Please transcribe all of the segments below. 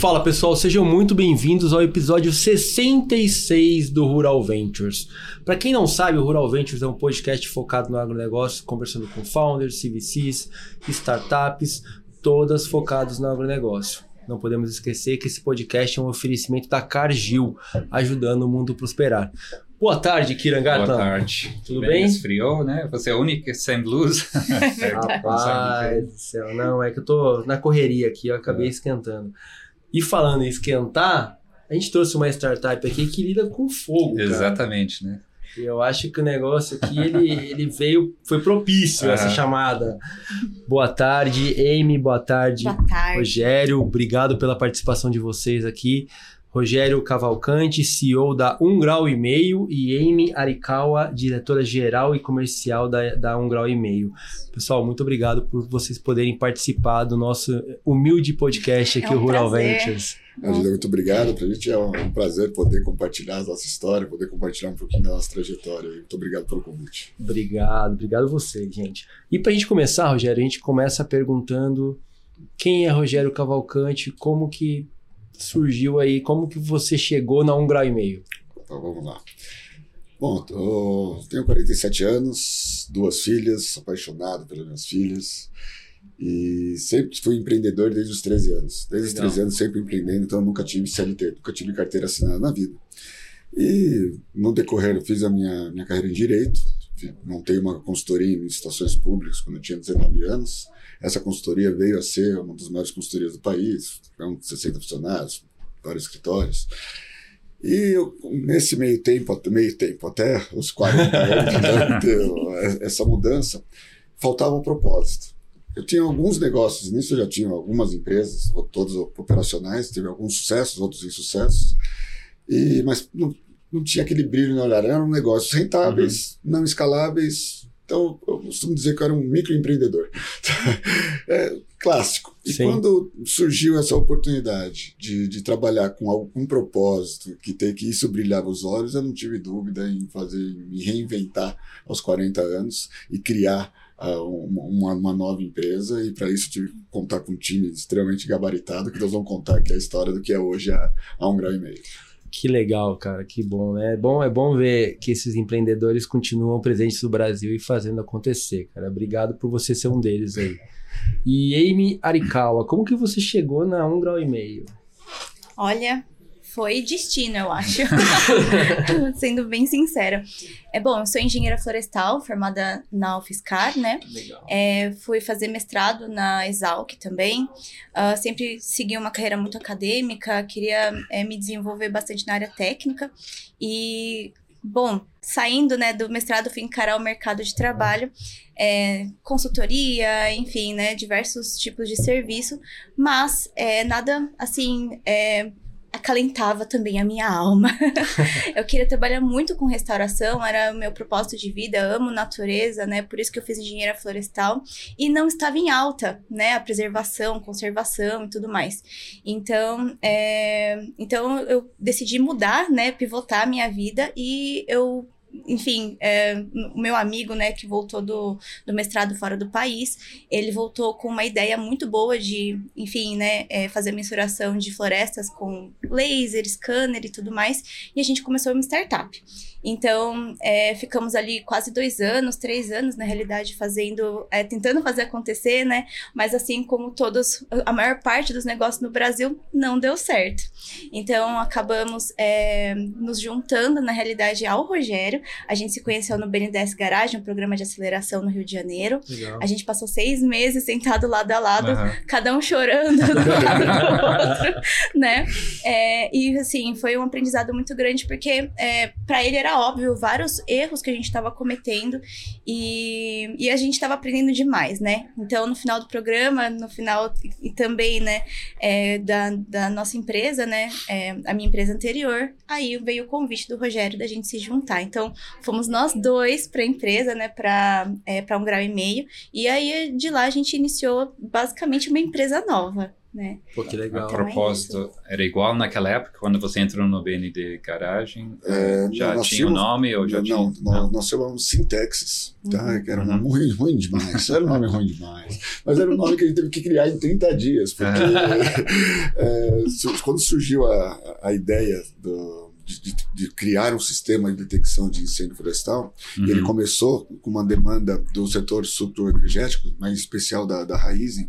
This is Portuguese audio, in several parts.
Fala pessoal, sejam muito bem-vindos ao episódio 66 do Rural Ventures. Para quem não sabe, o Rural Ventures é um podcast focado no agronegócio, conversando com founders, CVCs, startups, todas focadas no agronegócio. Não podemos esquecer que esse podcast é um oferecimento da Cargill, ajudando o mundo a prosperar. Boa tarde, Kirangata. Boa tarde. Tudo bem? Esfriou, né? Você é a única sem blusa. Rapaz do céu, não, é que eu tô na correria aqui, eu acabei É. esquentando. E falando em esquentar, a gente trouxe uma startup aqui que lida com fogo, cara. Exatamente, né? E Eu acho que o negócio aqui, ele, ele veio, foi propício essa Aham. chamada. Boa tarde, Amy, boa tarde, Boa tarde. Rogério, obrigado pela participação de vocês aqui. Rogério Cavalcante, CEO da Um Grau e Meio, e Amy Arikawa, diretora-geral e comercial da, da Um Grau e Meio. Pessoal, muito obrigado por vocês poderem participar do nosso humilde podcast aqui, É um o Rural prazer. Ventures. Angela, muito obrigado. Para a gente é um prazer poder compartilhar a nossa história, poder compartilhar um pouquinho da nossa trajetória. Muito obrigado pelo convite. Obrigado, obrigado a você, gente. E pra gente começar, Rogério, a gente começa perguntando quem é Rogério Cavalcante, como que surgiu aí, como que você chegou na um grau e meio? Então vamos lá. Bom, eu tenho 47 anos, duas filhas, apaixonado pelas minhas filhas. E sempre fui empreendedor desde os 13 anos. Desde os Legal. 13 anos sempre empreendendo, então nunca tive CLT, nunca tive carteira assinada na vida. E no decorrer, eu fiz a minha, minha carreira em Direito, montei uma consultoria em licitações públicas quando eu tinha 19 anos. Essa consultoria veio a ser uma das maiores consultorias do país, com 60 funcionários, vários escritórios. E eu, nesse meio tempo, meio tempo, até os 40 anos, né, deu essa mudança, faltava um propósito. Eu tinha alguns negócios, nisso eu já tinha algumas empresas, todas operacionais, teve alguns sucessos, outros insucessos, e, mas não, não tinha aquele brilho no olhar. Eram negócios rentáveis, não escaláveis. Então, eu costumo dizer que eu era um microempreendedor. é, clássico. E Sim. quando surgiu essa oportunidade de, de trabalhar com algum propósito, que, ter, que isso brilhava os olhos, eu não tive dúvida em fazer, me reinventar aos 40 anos e criar ah, uma, uma- nova empresa. E para isso tive que contar com um time extremamente gabaritado, que nós vamos contar aqui a história do que é hoje a, a um grau e meio. Que legal, cara, que bom, né? É bom, é bom ver que esses empreendedores continuam presentes no Brasil e fazendo acontecer, cara. Obrigado por você ser um deles aí. E Amy Arikawa, como que você chegou na um grau e meio? Olha, foi destino, eu acho. Sendo bem sincera. É bom, eu sou engenheira florestal, formada na UFSCar, né? Legal. É, fui fazer mestrado na Exalc também. Ah, sempre segui uma carreira muito acadêmica, queria é, me desenvolver bastante na área técnica. E, bom, saindo né, do mestrado, fui encarar o mercado de trabalho, é, consultoria, enfim, né, diversos tipos de serviço, mas é, nada assim. é, acalentava também a minha alma. eu queria trabalhar muito com restauração, era o meu propósito de vida, amo natureza, né? Por isso que eu fiz engenharia florestal e não estava em alta, né? A preservação, conservação e tudo mais. Então, é, então eu decidi mudar, né? Pivotar a minha vida e eu enfim, é, o meu amigo, né, que voltou do, do mestrado fora do país, ele voltou com uma ideia muito boa de, enfim, né, é, fazer mensuração de florestas com laser, scanner e tudo mais, e a gente começou uma startup. Então, é, ficamos ali quase dois anos, três anos, na realidade, fazendo, é, tentando fazer acontecer, né? Mas assim como todos, a maior parte dos negócios no Brasil não deu certo. Então, acabamos é, nos juntando, na realidade, ao Rogério. A gente se conheceu no BNDES Garage, um programa de aceleração no Rio de Janeiro. Legal. A gente passou seis meses sentado lado a lado, Aham. cada um chorando do lado do outro, né? É, e assim, foi um aprendizado muito grande, porque é, para ele era óbvio vários erros que a gente estava cometendo e, e a gente estava aprendendo demais, né? Então, no final do programa, no final e, também, né, é, da, da nossa empresa, né, é, a minha empresa anterior, aí veio o convite do Rogério da gente se juntar. Então, fomos nós dois para a empresa, né, para é, um grau e meio. E aí, de lá, a gente iniciou basicamente uma empresa nova. Né? Pô, que A legal. Então é propósito era igual naquela época, quando você entrou no BND Garagem? É, já tinha o tínhamos- nome ou já não, tinha? nós, nós chamamos Sintexis, tá? Uhum. que era um nome ruim, ruim demais. Era um nome ruim demais. Mas era um nome que a gente teve que criar em 30 dias, porque é, quando surgiu a, a ideia do- de, de- de criar um sistema de detecção de incêndio florestal, Uhum. ele começou com uma demanda do setor sucroenergético, mais em especial da, da Raizen.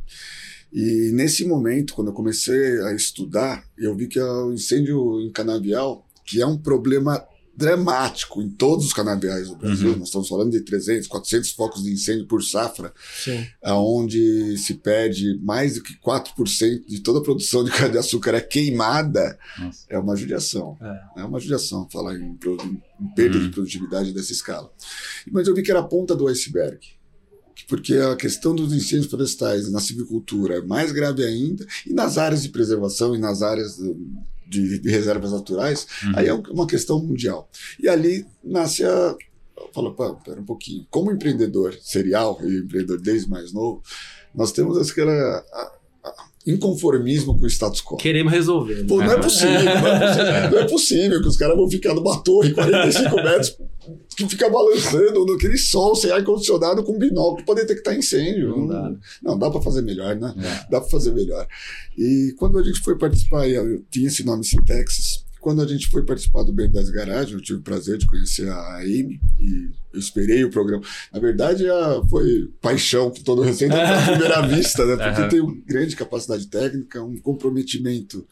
E nesse momento, quando eu comecei a estudar, eu vi que o incêndio em canavial, que é um problema dramático em todos os canaviais do Brasil, Uhum. nós estamos falando de 300, 400 focos de incêndio por safra, Sim. aonde se perde mais do que 4% de toda a produção de cana-de-açúcar é queimada, Nossa. é uma judiação. É. É uma judiação falar em, em perda Uhum. de produtividade dessa escala. Mas eu vi que era a ponta do iceberg. Porque a questão dos incêndios florestais na silvicultura é mais grave ainda, e nas áreas de preservação e nas áreas do- de, de reservas naturais, Uhum. aí é um- uma questão mundial. E ali nasce a. Fala, pera um pouquinho. Como empreendedor serial, e empreendedor desde mais novo, nós temos aquela. Inconformismo com o status quo. Queremos resolver. né? Pô, não é possível, não é possível, não é possível que os caras vão ficar numa torre 45 metros que fica balançando naquele sol sem ar-condicionado com binóculo para detectar incêndio. Não dá. Não, dá para fazer melhor, né? É. Dá para fazer melhor. E quando a gente foi participar, eu tinha esse nome Sintexis, quando a gente foi participar do Ben10 Garage, eu tive o prazer de conhecer a Amy e eu esperei o programa. Na verdade, a- foi paixão que todo recente à primeira vista, né? Porque Aham. tem uma grande capacidade técnica, um comprometimento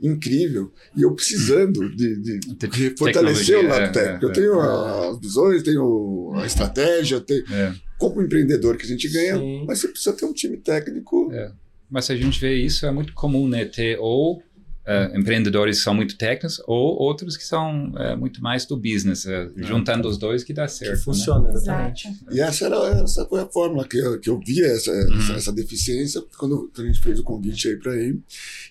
incrível e eu precisando de, de, de fortalecer o lado é, técnico. é, eu tenho a- as visões, tenho a estratégia, tenho, É. como empreendedor que a gente ganha, Sim. mas você precisa ter um time técnico. É. Mas a gente vê isso, é muito comum, né? Ter ou eh, empreendedores que são muito técnicos ou outros que são eh, muito mais do business. eh, juntando os dois que dá certo. Que né? funciona, exatamente. Exato. E essa, era, essa foi a fórmula que eu, que eu via essa, Uhum. essa, essa deficiência quando a gente fez o convite aí para ele.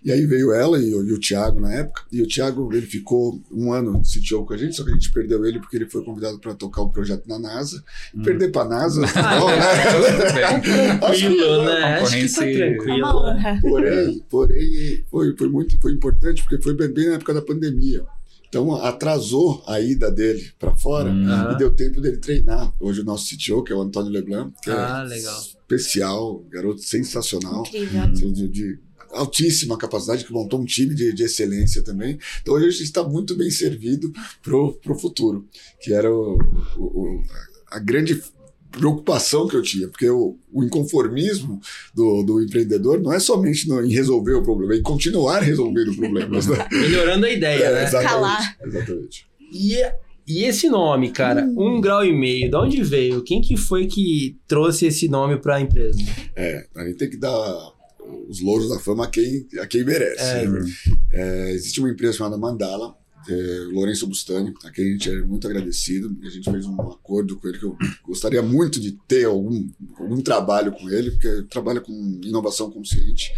E aí veio ela e, o- e o Thiago na época. E o Thiago ele ficou um ano de CTO com a gente, só que a gente perdeu ele porque ele foi convidado para tocar o projeto na NASA. E Hum. perder para a NASA, Ah, não, né? Tudo bem. Tranquilo, né? Acho que tá É tranquilo. né? honra. Porém, porém foi, foi muito foi importante porque foi bem, bem na época da pandemia. Então atrasou a ida dele para fora Hum. Aham. e deu tempo dele treinar. Hoje o nosso CTO, que é o Antônio Leblanc, que Ah, é legal. especial, garoto sensacional, assim, de, de altíssima capacidade, que montou um time de, de excelência também. Então hoje a gente está muito bem servido pro, pro futuro, que era o, o- o- a grande preocupação que eu tinha, porque o, o inconformismo do, do empreendedor não é somente no- em resolver o problema, é em continuar resolvendo problemas. Né? Melhorando a ideia, É, né? exatamente, Escalar. exatamente. E, e esse nome, cara, um grau e meio, de onde veio? Quem que foi que trouxe esse nome para a empresa? É, a gente tem que dar os louros da fama a quem, a quem merece. É. né? É, existe uma empresa chamada Mandala, é, Lourenço Bustani, a quem a gente é muito agradecido. A gente fez um acordo com ele que eu gostaria muito de ter algum, algum trabalho com ele, porque trabalha com inovação consciente.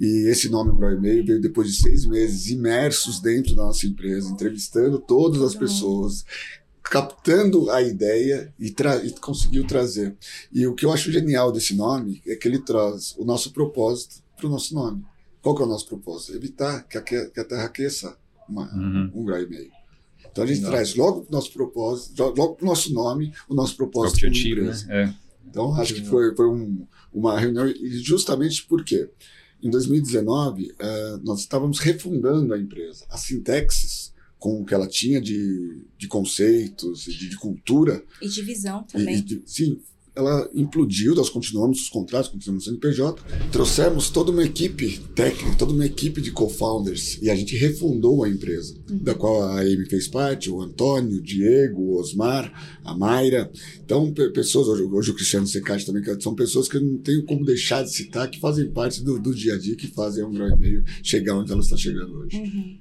E esse nome, um grau e meio, veio depois de seis meses imersos dentro da nossa empresa, entrevistando todas as pessoas, captando a ideia e, tra e conseguiu trazer. E o que eu acho genial desse nome é que ele traz o nosso propósito para o nosso nome. Qual que é o nosso propósito? Evitar que a, que a Terra aqueça uma, Uhum. um grau e meio. Então a gente Não. traz logo o nosso propósito, logo o nosso nome, o nosso propósito como Objetivo, né? empresa. É. Então, acho que foi, foi um- uma reunião, e justamente porque em 2019 eh, nós estávamos refundando a empresa. A Sintexis, com o que ela tinha de, de conceitos, de, de cultura, E divisão e- também. e de- sim, ela implodiu, nós continuamos os contratos, continuamos no CNPJ, trouxemos toda uma equipe técnica, toda uma equipe de co-founders, e a gente refundou a empresa, da qual a Amy fez parte, o Antônio, o Diego, o Osmar, a Mayra. Então, pe- pessoas, hoje, hoje o Cristiano Secati também, que são pessoas que eu não tenho como deixar de citar, que fazem parte do, do dia a dia, que fazem um grau e meio chegar onde ela está chegando hoje. Uhum.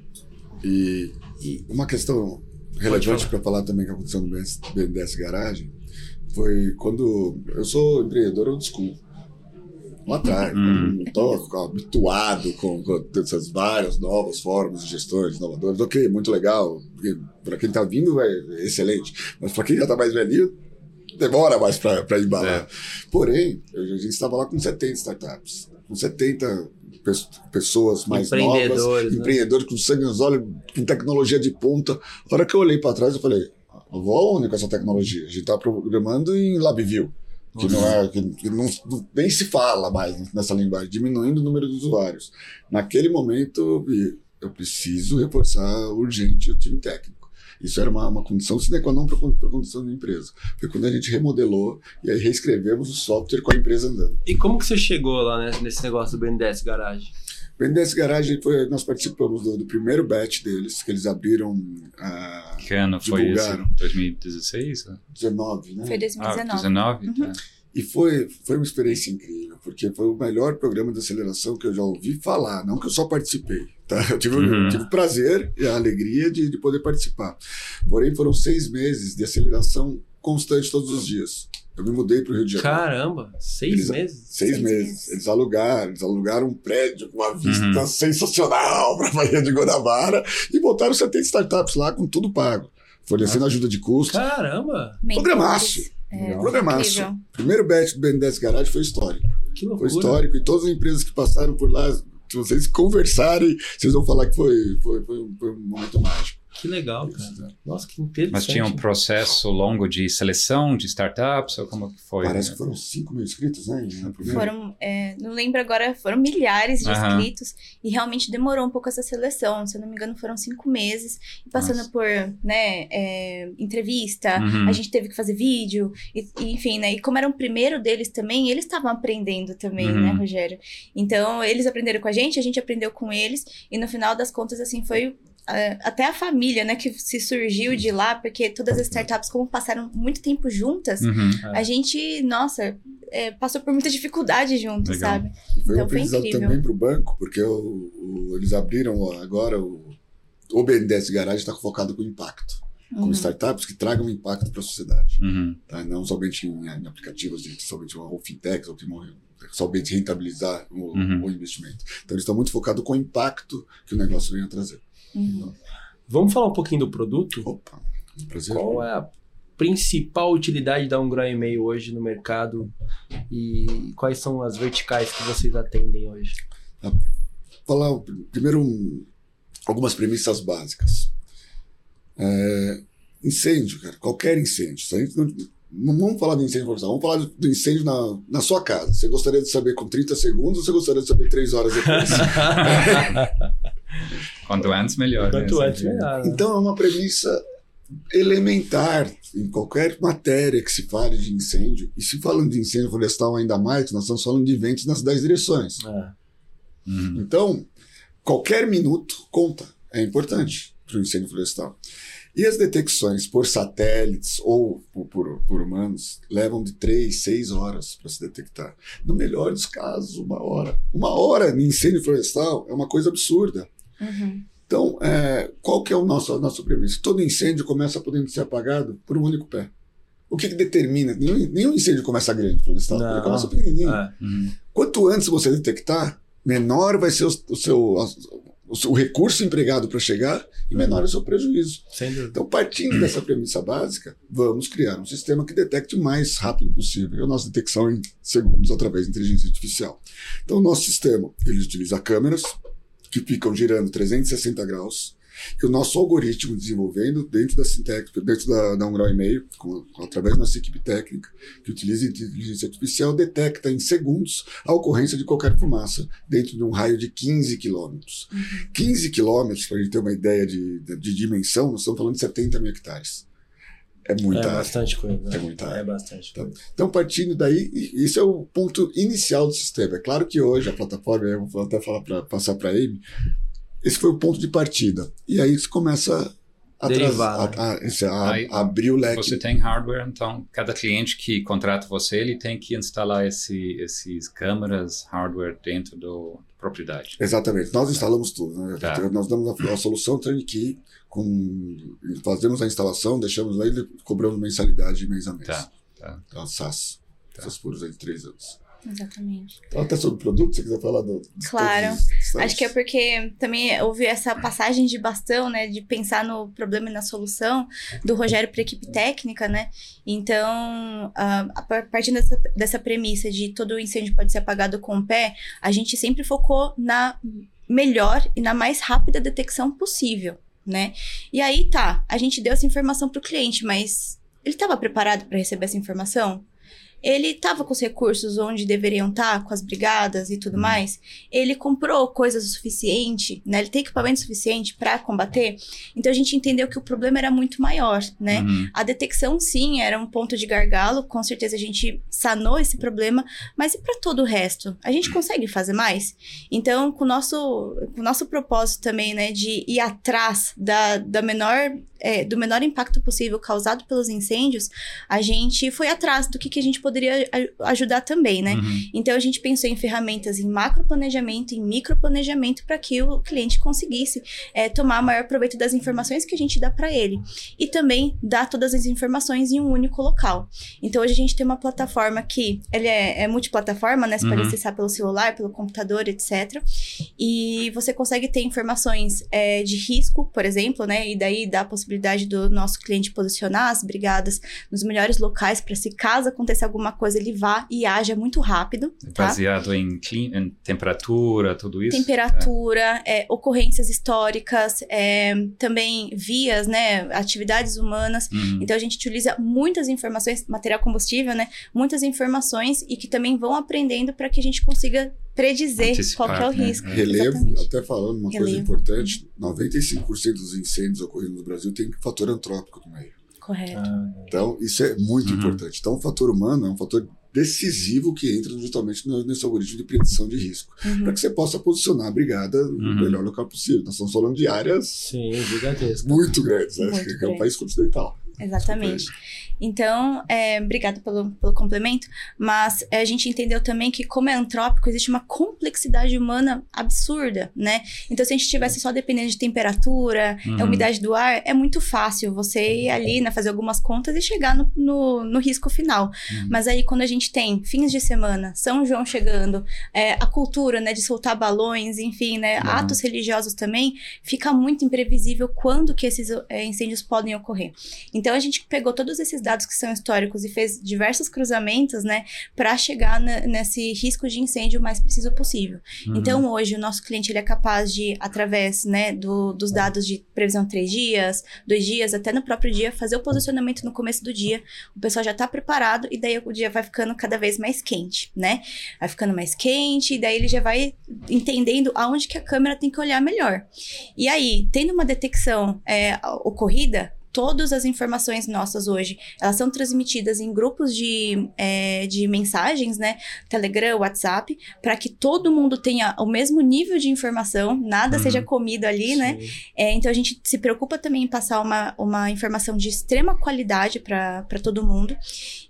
E, e uma questão relevante para falar também que aconteceu no BNDES Garagem foi quando eu sou empreendedor old school. Lá atrás, Hum. não estou habituado com, com essas várias novas formas de gestões inovadoras. Ok, muito legal. Para quem está vindo é excelente. Mas para quem já está mais velhinho, demora mais para embalar. É. Porém, a gente estava lá com 70 startups. com 70 pessoas mais novas, empreendedores com sangue nos olhos, com tecnologia de ponta. A hora que eu olhei para trás, eu falei, eu vou aonde com essa tecnologia? A gente está programando em LabVIEW, que, não, é, que, que não, nem se fala mais nessa linguagem, diminuindo o número de usuários. Naquele momento, eu preciso reforçar urgente o time técnico. Isso era uma, uma condição sine qua non para a condição da empresa. Foi quando a gente remodelou e aí reescrevemos o software com a empresa andando. E como que você chegou lá né, nesse negócio do BNDES Garage? BNDES Garage, foi, nós participamos do, do, primeiro batch deles, que eles abriram. Uh, que ano foi isso? 2016? 19, né? Foi 2019. Ah, 19? Uhum. Tá. E foi, foi uma experiência incrível, porque foi o melhor programa de aceleração que eu já ouvi falar, não que eu só participei. Tá? Eu tive, uhum. eu tive o prazer e a alegria de, de poder participar. Porém, foram seis meses de aceleração constante todos os dias. Eu me mudei para o Rio de Janeiro. Caramba, seis eles, meses? Seis, seis meses. meses. Eles alugaram, eles alugaram um prédio com uma vista uhum. sensacional para a Bahia de Guanabara e botaram 70 startups lá com tudo pago, fornecendo ajuda de custo. Caramba! Programaço. É, Programaço. Incrível. Primeiro batch do BNDES Garage foi histórico. Que loucura. Foi histórico e todas as empresas que passaram por lá, se vocês conversarem, vocês vão falar que foi, foi, foi, foi um momento mágico. Que legal, cara. Nossa, que interessante. Mas tinha um processo longo de seleção de startups, ou como que foi? Parece que foram 5 mil inscritos, né? Foram, é, não lembro agora, foram milhares de inscritos e realmente demorou um pouco essa seleção. Se eu não me engano, foram cinco meses. E passando Nossa. por, né, é, entrevista, uhum. a gente teve que fazer vídeo, e, e, enfim, né? E como era o primeiro deles também, eles estavam aprendendo também, né, uhum. né, Rogério? Então, eles aprenderam com a gente, a gente aprendeu com eles, e no final das contas, assim, foi até a família, né, que se surgiu de lá, porque todas as startups, como passaram muito tempo juntas, uhum, é. a gente, nossa, é, passou por muita dificuldade juntos, Legal. sabe? E foi então, um aprendizado também para o banco, porque o, o, eles abriram agora o, o BNDES Garage está focado com impacto. Com uhum. startups que tragam impacto para a sociedade. Uhum. Tá? Não somente em, em, aplicativos de somente uma fintechs ou que morrem somente rentabilizar o, uhum. o investimento. Então eles estão muito focados com o impacto que o negócio vem a trazer. Uhum. Vamos falar um pouquinho do produto? Opa, prazer. Qual é a principal utilidade da um grão e meio hoje no mercado e quais são as verticais que vocês atendem hoje? Vou falar primeiro um, algumas premissas básicas. É, incêndio, cara, qualquer incêndio. Não, não, vamos falar de incêndio florestal, vamos falar do incêndio na, na sua casa. Você gostaria de saber com 30 segundos ou você gostaria de saber 3 horas depois? Quanto antes, melhor. Quanto né? antes, melhor. Né? Então, é uma premissa elementar em qualquer matéria que se fale de incêndio. E se falando de incêndio florestal ainda mais, nós estamos falando de ventos nas 10 direções. É. Uhum. Então, qualquer minuto conta. É importante para o incêndio florestal. E as detecções por satélites ou por, por humanos levam de três, seis horas para se detectar. No melhor dos casos, uma hora. Uma hora em incêndio florestal é uma coisa absurda. Uhum. Então, é, qual que é o nosso, a nossa premissa? Todo incêndio começa podendo ser apagado por um único pé. O que, que determina? Nenhum, nenhum, incêndio começa grande florestal, ele começa pequenininho. É. Uhum. Quanto antes você detectar, menor vai ser o, o seu, o, recurso empregado para chegar e menor é o seu prejuízo. Então, partindo dessa premissa básica, vamos criar um sistema que detecte o mais rápido possível. a nossa detecção em segundos através de inteligência artificial. Então, o nosso sistema ele utiliza câmeras que ficam girando 360 graus que o nosso algoritmo desenvolvendo dentro da Sintec, dentro da, da um e meio, com, através da nossa equipe técnica, que utiliza inteligência artificial, detecta em segundos a ocorrência de qualquer fumaça dentro de um raio de 15 quilômetros. Uhum. 15 quilômetros, para a gente ter uma ideia de, de, de, dimensão, nós estamos falando de 70 mil hectares. É muita é área. bastante coisa. É muita área. É bastante então, então, partindo daí, isso é o ponto inicial do sistema. É claro que hoje a plataforma, eu vou até falar para passar para a Amy, esse foi o ponto de partida. E aí você começa a, Derivar, a, a, a, aí, abrir o leque. Você tem hardware, então cada cliente que contrata você, ele tem que instalar esse, esses câmeras, hardware dentro do, propriedade. Exatamente. Nós instalamos tudo. Né? Tá. Nós damos a, a solução turnkey, com, fazemos a instalação, deixamos lá e cobramos mensalidade mês a mês. Tá. tá. Então, SaaS. Tá. Essas puras aí de três anos. Exatamente. Então, até sobre o produto, se você quiser falar do. Claro. Acho que é porque também houve essa passagem de bastão, né? De pensar no problema e na solução do Rogério para a equipe técnica, né? Então, a par- partindo dessa, dessa premissa de todo incêndio pode ser apagado com o pé, a gente sempre focou na melhor e na mais rápida detecção possível, né? E aí tá, a gente deu essa informação para o cliente, mas ele estava preparado para receber essa informação? Ele estava com os recursos onde deveriam estar, com as brigadas e tudo mais? Ele comprou coisas o suficiente, né? Ele tem equipamento suficiente para combater? Então a gente entendeu que o problema era muito maior, né? Uhum. A detecção, sim, era um ponto de gargalo, com certeza a gente sanou esse problema, mas e para todo o resto? A gente consegue fazer mais? Então, com o nosso, com o nosso propósito também, né, de ir atrás da, da menor, é, do menor impacto possível causado pelos incêndios, a gente foi atrás do que, que a gente poderia a- ajudar também, né? Uhum. Então a gente pensou em ferramentas em macroplanejamento, em microplanejamento, para que o cliente conseguisse é, tomar maior proveito das informações que a gente dá para ele. E também dar todas as informações em um único local. Então hoje a gente tem uma plataforma que ele é, é multiplataforma, né? Você pode Uhum. acessar pelo celular, pelo computador, etc. E você consegue ter informações é, de risco, por exemplo, né? E daí dá a possibilidade do nosso cliente posicionar as brigadas nos melhores locais para se caso aconteça alguma coisa, ele vá e haja muito rápido, tá? Baseado em, em temperatura, tudo isso. Temperatura, é, ocorrências históricas, é, também vias, né? Atividades humanas. É. Uhum. Então a gente utiliza muitas informações, material combustível, né? Muitas informações e que também vão aprendendo para que a gente consiga predizer Antecipar, qual que é o né? risco. Relevo, Exatamente. até falando uma coisa Relevo. importante: 95% dos incêndios ocorridos no Brasil tem fator antrópico no meio. Correto. Ah, Então, isso é muito Uhum. importante. Então, o fator humano é um fator decisivo que entra justamente no- nesse algoritmo de predição de risco. Uhum. Para que você possa posicionar a brigada no Uhum. melhor local possível. Nós estamos falando de áreas sim, gigantesco. muito grandes, né? Muito que é um país continental. Exatamente. Então, é, obrigado pelo, pelo complemento, mas é, a gente entendeu também que, como é antrópico, existe uma complexidade humana absurda, né? Então, se a gente estivesse só dependendo de temperatura, Uhum. a umidade do ar, é muito fácil você ir ali, né, fazer algumas contas e chegar no, no, no risco final. Uhum. Mas aí, quando a gente tem fins de semana, São João chegando, é, a cultura, né, de soltar balões, enfim, né, Uhum. atos religiosos também, fica muito imprevisível quando que esses é, incêndios podem ocorrer. Então a gente pegou todos esses dados que são históricos e fez diversos cruzamentos, né, para chegar na- nesse risco de incêndio o mais preciso possível. Uhum. Então hoje o nosso cliente ele é capaz de, através, né, do- dos dados de previsão três dias, dois dias, até no próprio dia, fazer o posicionamento no começo do dia. O pessoal já está preparado e daí o dia vai ficando cada vez mais quente, né? Vai ficando mais quente e daí ele já vai entendendo aonde que a câmera tem que olhar melhor. E aí, tendo uma detecção é, ocorrida, todas as informações nossas hoje, elas são transmitidas em grupos de, é, de mensagens, né? Telegram, WhatsApp, para que todo mundo tenha o mesmo nível de informação, nada Uhum. seja comido ali, né? Sim. É, então a gente se preocupa também em passar uma, uma informação de extrema qualidade para todo mundo.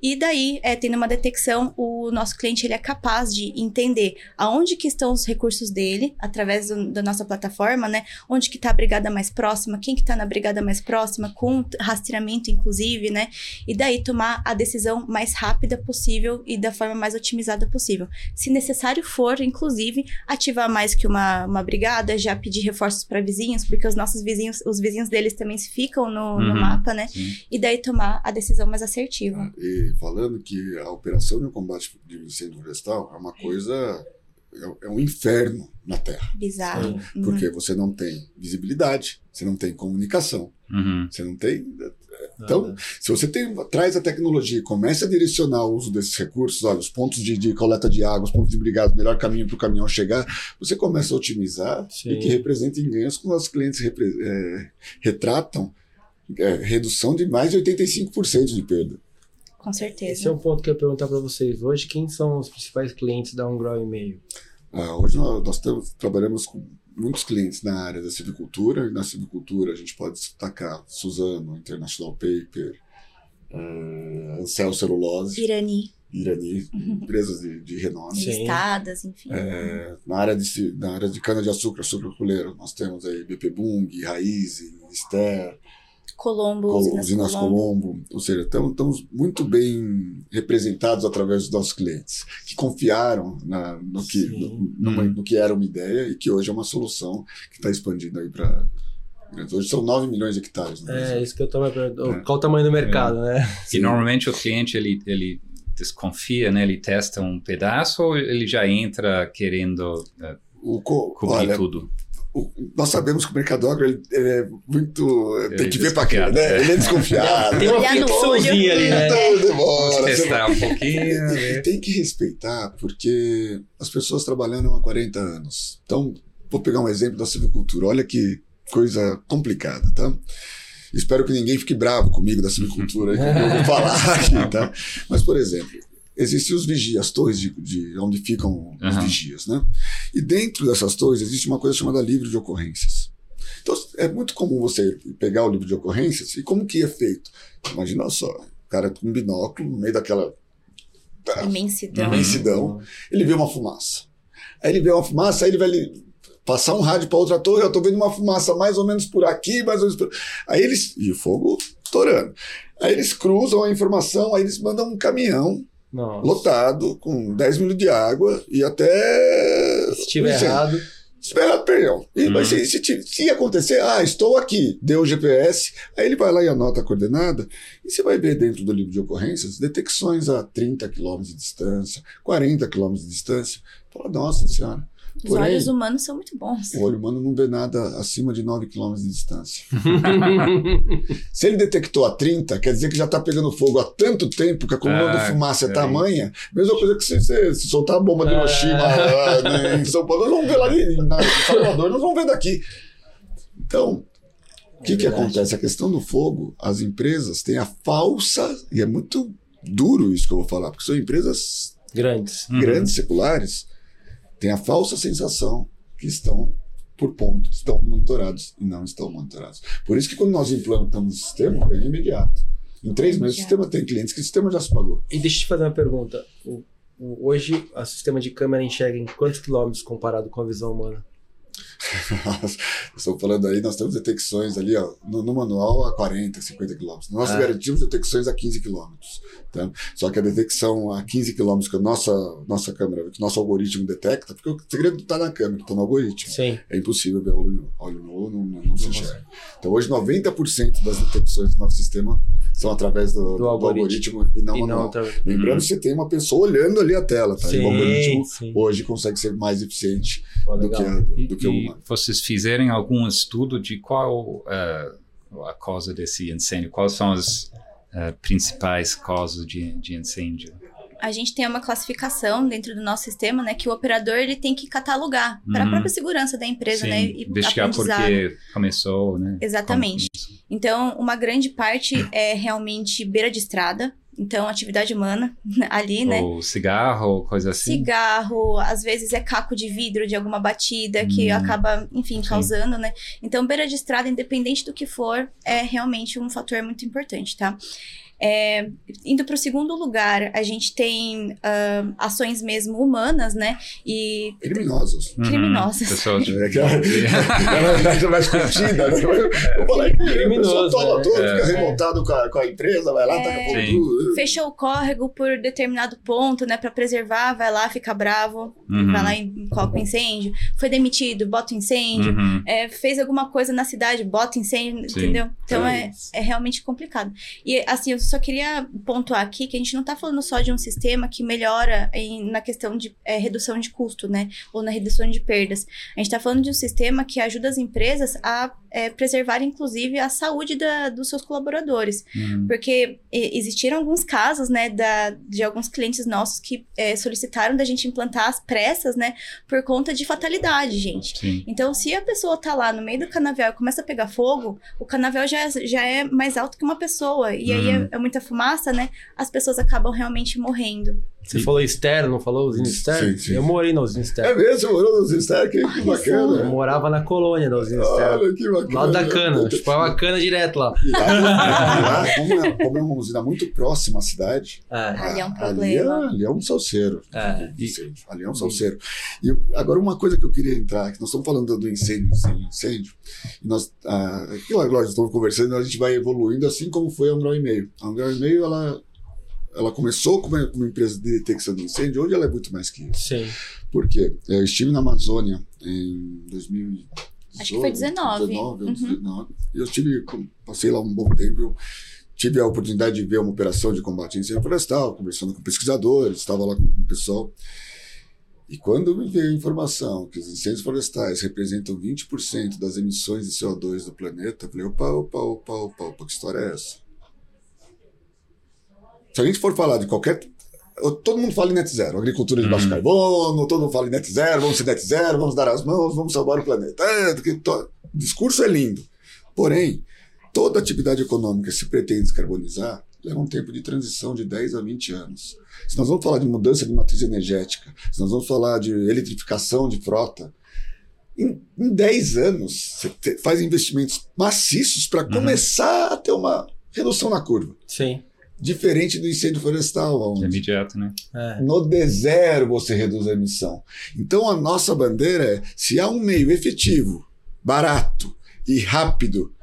E daí, é, tendo uma detecção, o nosso cliente ele é capaz de entender aonde que estão os recursos dele, através do- da nossa plataforma, né? Onde que está a brigada mais próxima, quem que está na brigada mais próxima, com rastreamento, inclusive, né? E daí tomar a decisão mais rápida possível e da forma mais otimizada possível. Se necessário for, inclusive, ativar mais que uma, uma brigada, já pedir reforços para vizinhos, porque os nossos vizinhos, os vizinhos deles também se ficam no, no Uhum. mapa, né? Sim. E daí tomar a decisão mais assertiva. E falando que a operação de um combate de incêndio florestal é uma coisa. é- É um inferno na Terra. Bizarro. Uhum. Porque você não tem visibilidade, você não tem comunicação, Uhum. você não tem. Então, se você tem, traz a tecnologia e começa a direcionar o uso desses recursos, olha, os pontos de, de coleta de água, os pontos de brigada, o melhor caminho para o caminhão chegar, você começa a otimizar Sim. e que representa em ganhos quando os clientes repre- é, retratam é, redução de mais de 85% de perda. Com certeza. Esse é um ponto que eu ia perguntar para vocês hoje. Quem são os principais clientes da Um Grau e Meio? Ah, hoje nós, nós temos- trabalhamos com muitos clientes na área da silvicultura, na silvicultura a gente pode destacar Suzano, International Paper, uh, Ancel Celulose, Irani, Irani, empresas de, de renome. Sim. listadas, enfim. É, na área de, na área de cana-de-açúcar, sucroculeiro, nós temos aí BP Bung, Raiz, Ster, Colombo, Col- usinas, usinas Colombo. Colombo, ou seja, estamos, muito bem representados através dos nossos clientes, que confiaram na- no, que, no, numa- Uhum. no que era uma ideia e que hoje é uma solução que está expandindo aí para. Hoje são 9 milhões de hectares no É, Brasil. isso que eu tava perguntando. É. Qual o tamanho do mercado, né? E normalmente o cliente ele, ele desconfia, né? Ele testa um pedaço ou ele já entra querendo O co- cobrir olha, tudo? O- nós sabemos que o mercado agro ele, ele é muito. Ele tem é que ver para desconfiado, né? é. Ele é desconfiado. Tem uma fricçãozinha ali, né? Então, demora. Testar um pouquinho. E ver. tem que respeitar, porque as pessoas trabalhando há 40 anos. Então, vou pegar um exemplo da silvicultura. Olha que coisa complicada, tá? Espero que ninguém fique bravo comigo da silvicultura, que eu vou falar aqui, tá? Mas, por exemplo, existem os vigias, as torres de, de onde ficam os Aham. vigias, né? E dentro dessas torres existe uma coisa chamada livro de ocorrências. Então, é muito comum você pegar o livro de ocorrências e como que é feito. Imagina só, o cara com um binóculo no meio daquela Imensidão. Uhum. imensidão, ele vê uma fumaça. Aí ele vê uma fumaça, aí ele vai passar um rádio para outra torre, eu tô vendo uma fumaça mais ou menos por aqui, mais ou menos por... Aí eles, e o fogo torando. Aí eles cruzam a informação, aí eles mandam um caminhão Nossa. lotado com 10 minutos de água e até... Se tiver Incêndio. errado, Espera, perdão. E, Uhum. mas se, se, se acontecer, ah, estou aqui, deu o GPS, aí ele vai lá e anota a coordenada, e você vai ver dentro do livro de ocorrências detecções a 30 quilômetros de distância, 40 quilômetros de distância. Fala, nossa senhora, Os Porém- olhos humanos são muito bons. o olho humano não vê nada acima de 9 quilômetros de distância. Se ele detectou a 30, quer dizer que já está pegando fogo há tanto tempo que a coluna Ah, de fumaça é tamanha. Mesma coisa que se, se, se soltar a bomba de Hiroshima lá, né, em São Paulo, nós vamos ver lá em, Salvador, nós vamos ver daqui. Então, o que, É que acontece? A questão do fogo, as empresas têm a falsa, e é muito duro isso que eu vou falar, porque são empresas grandes. Uhum. grandes seculares, têm a falsa sensação que estão por ponto, estão monitorados e não estão monitorados. Por isso que quando nós implantamos o sistema, é imediato. Em três meses o sistema tem clientes que o sistema já se pagou. E deixa eu te fazer uma pergunta. O- o- hoje, o sistema de câmera enxerga em quantos quilômetros comparado com a visão humana? Estou falando aí, nós temos detecções ali, ó, no, no manual a 40, 50 quilômetros. Nós Ah. garantimos detecções a 15 quilômetros. Tá? Só que a detecção a 15 quilômetros que a nossa, nossa câmera, que o nosso algoritmo detecta, porque o segredo está na câmera, está no algoritmo. Sim. É impossível ver olho nu. Olho nu não, não, não se enxerga. Então hoje 90% das detecções do nosso sistema são através do, do algoritmo. algoritmo. e não e manual. outra... Lembrando que você tem uma pessoa olhando ali a tela, tá? e o algoritmo sim. hoje consegue ser mais eficiente Pô, do que, a- do, do que o humano. Vocês fizerem algum estudo de qual eh, a causa desse incêndio? Quais são as eh, principais causas de, de incêndio? A gente tem uma classificação dentro do nosso sistema, né, que o operador ele tem que catalogar para a Uhum. própria segurança da empresa, né, e investigar porque começou, né? Exatamente. Começou. Então, uma grande parte é realmente beira de estrada, então atividade humana ali, né? Ou cigarro, ou coisa assim. Cigarro, às vezes é caco de vidro de alguma batida que Hum. acaba, enfim, Sim. causando, né? Então, beira de estrada, independente do que for, é realmente um fator muito importante, tá? É, indo para o segundo lugar, a gente tem ah, ações mesmo humanas, né? E Criminosos. Uhum. criminosas. Pessoas É que é mais contida, né? Eu falei Criminoso, toma né? tudo, É. fica revoltado com a, com a empresa, vai lá, taca fogo Sim. tudo. fechou o córrego por determinado ponto, né, Pra preservar, vai lá, fica bravo, Uhum. vai lá e coloca o incêndio. Foi demitido, bota o incêndio. Uhum. É, fez alguma coisa na cidade, bota incêndio, Sim. entendeu? Então É é, é realmente complicado. E assim, eu só queria pontuar aqui que a gente não tá falando só de um sistema que melhora em- na questão de é, redução de custo, né? Ou na redução de perdas. A gente tá falando de um sistema que ajuda as empresas a é, preservar, inclusive, a saúde da- dos seus colaboradores. Uhum. Porque existiram alguns casos, né, da, de alguns clientes nossos que é, solicitaram da gente implantar as pressas, né, por conta de fatalidade, gente. Sim. Então, se a pessoa tá lá no meio do canavial e começa a pegar fogo, o canavial já, é- já é mais alto que uma pessoa. E aí Uhum. é, é muita fumaça, né? As pessoas acabam realmente morrendo. Você E- falou externo, não falou usina Sim, externo? sim. Eu morei na usina É externo. mesmo? Você morou nos Star? Que, que Eu bacana. morava na colônia da usina externo. Olha que bacana. Lá da cana. Chupava a cana direto lá. E lá, e lá, como, é, como é uma usina muito próxima à cidade, É. Ali é um ali problema. é, ali é um salseiro. É. Ali é um salseiro. E eu- agora, uma coisa que eu queria entrar, que nós estamos falando do incêndio, incêndio, incêndio, e nós, ah, aquilo agora nós estamos conversando, a gente vai evoluindo assim como foi a Um Grau e Meio. A Um Grau e Meio, ela, ela começou como uma, empresa de detecção de incêndio, hoje ela é muito mais que isso. Sim. Por quê? Eu estive na Amazônia em 2018. Acho que foi 19. 19, Uhum. 19. Eu tive, passei lá um bom tempo, eu tive a oportunidade de ver uma operação de combate a incêndio florestal, conversando com pesquisadores, estava lá com o pessoal. E quando me veio a informação que os incêndios florestais representam 20% das emissões de CO2 do planeta, eu falei, opa, opa, opa, opa, opa, que história é essa? Se a gente for falar de qualquer. Todo mundo fala em net zero, agricultura de baixo Uhum. carbono, todo mundo fala em net zero, vamos ser net zero, vamos dar as mãos, vamos salvar o planeta. É, to- o discurso é lindo. Porém, toda atividade econômica se pretende descarbonizar leva um tempo de transição de 10 a 20 anos. Se nós vamos falar de mudança de matriz energética, se nós vamos falar de eletrificação de frota, em, em 10 anos você te- faz investimentos maciços para Uhum. começar a ter uma redução na curva. Sim. Diferente do incêndio florestal, É onde imediato, né? É. no D0 você reduz a emissão. Então a nossa bandeira é: se há um meio efetivo, barato e rápido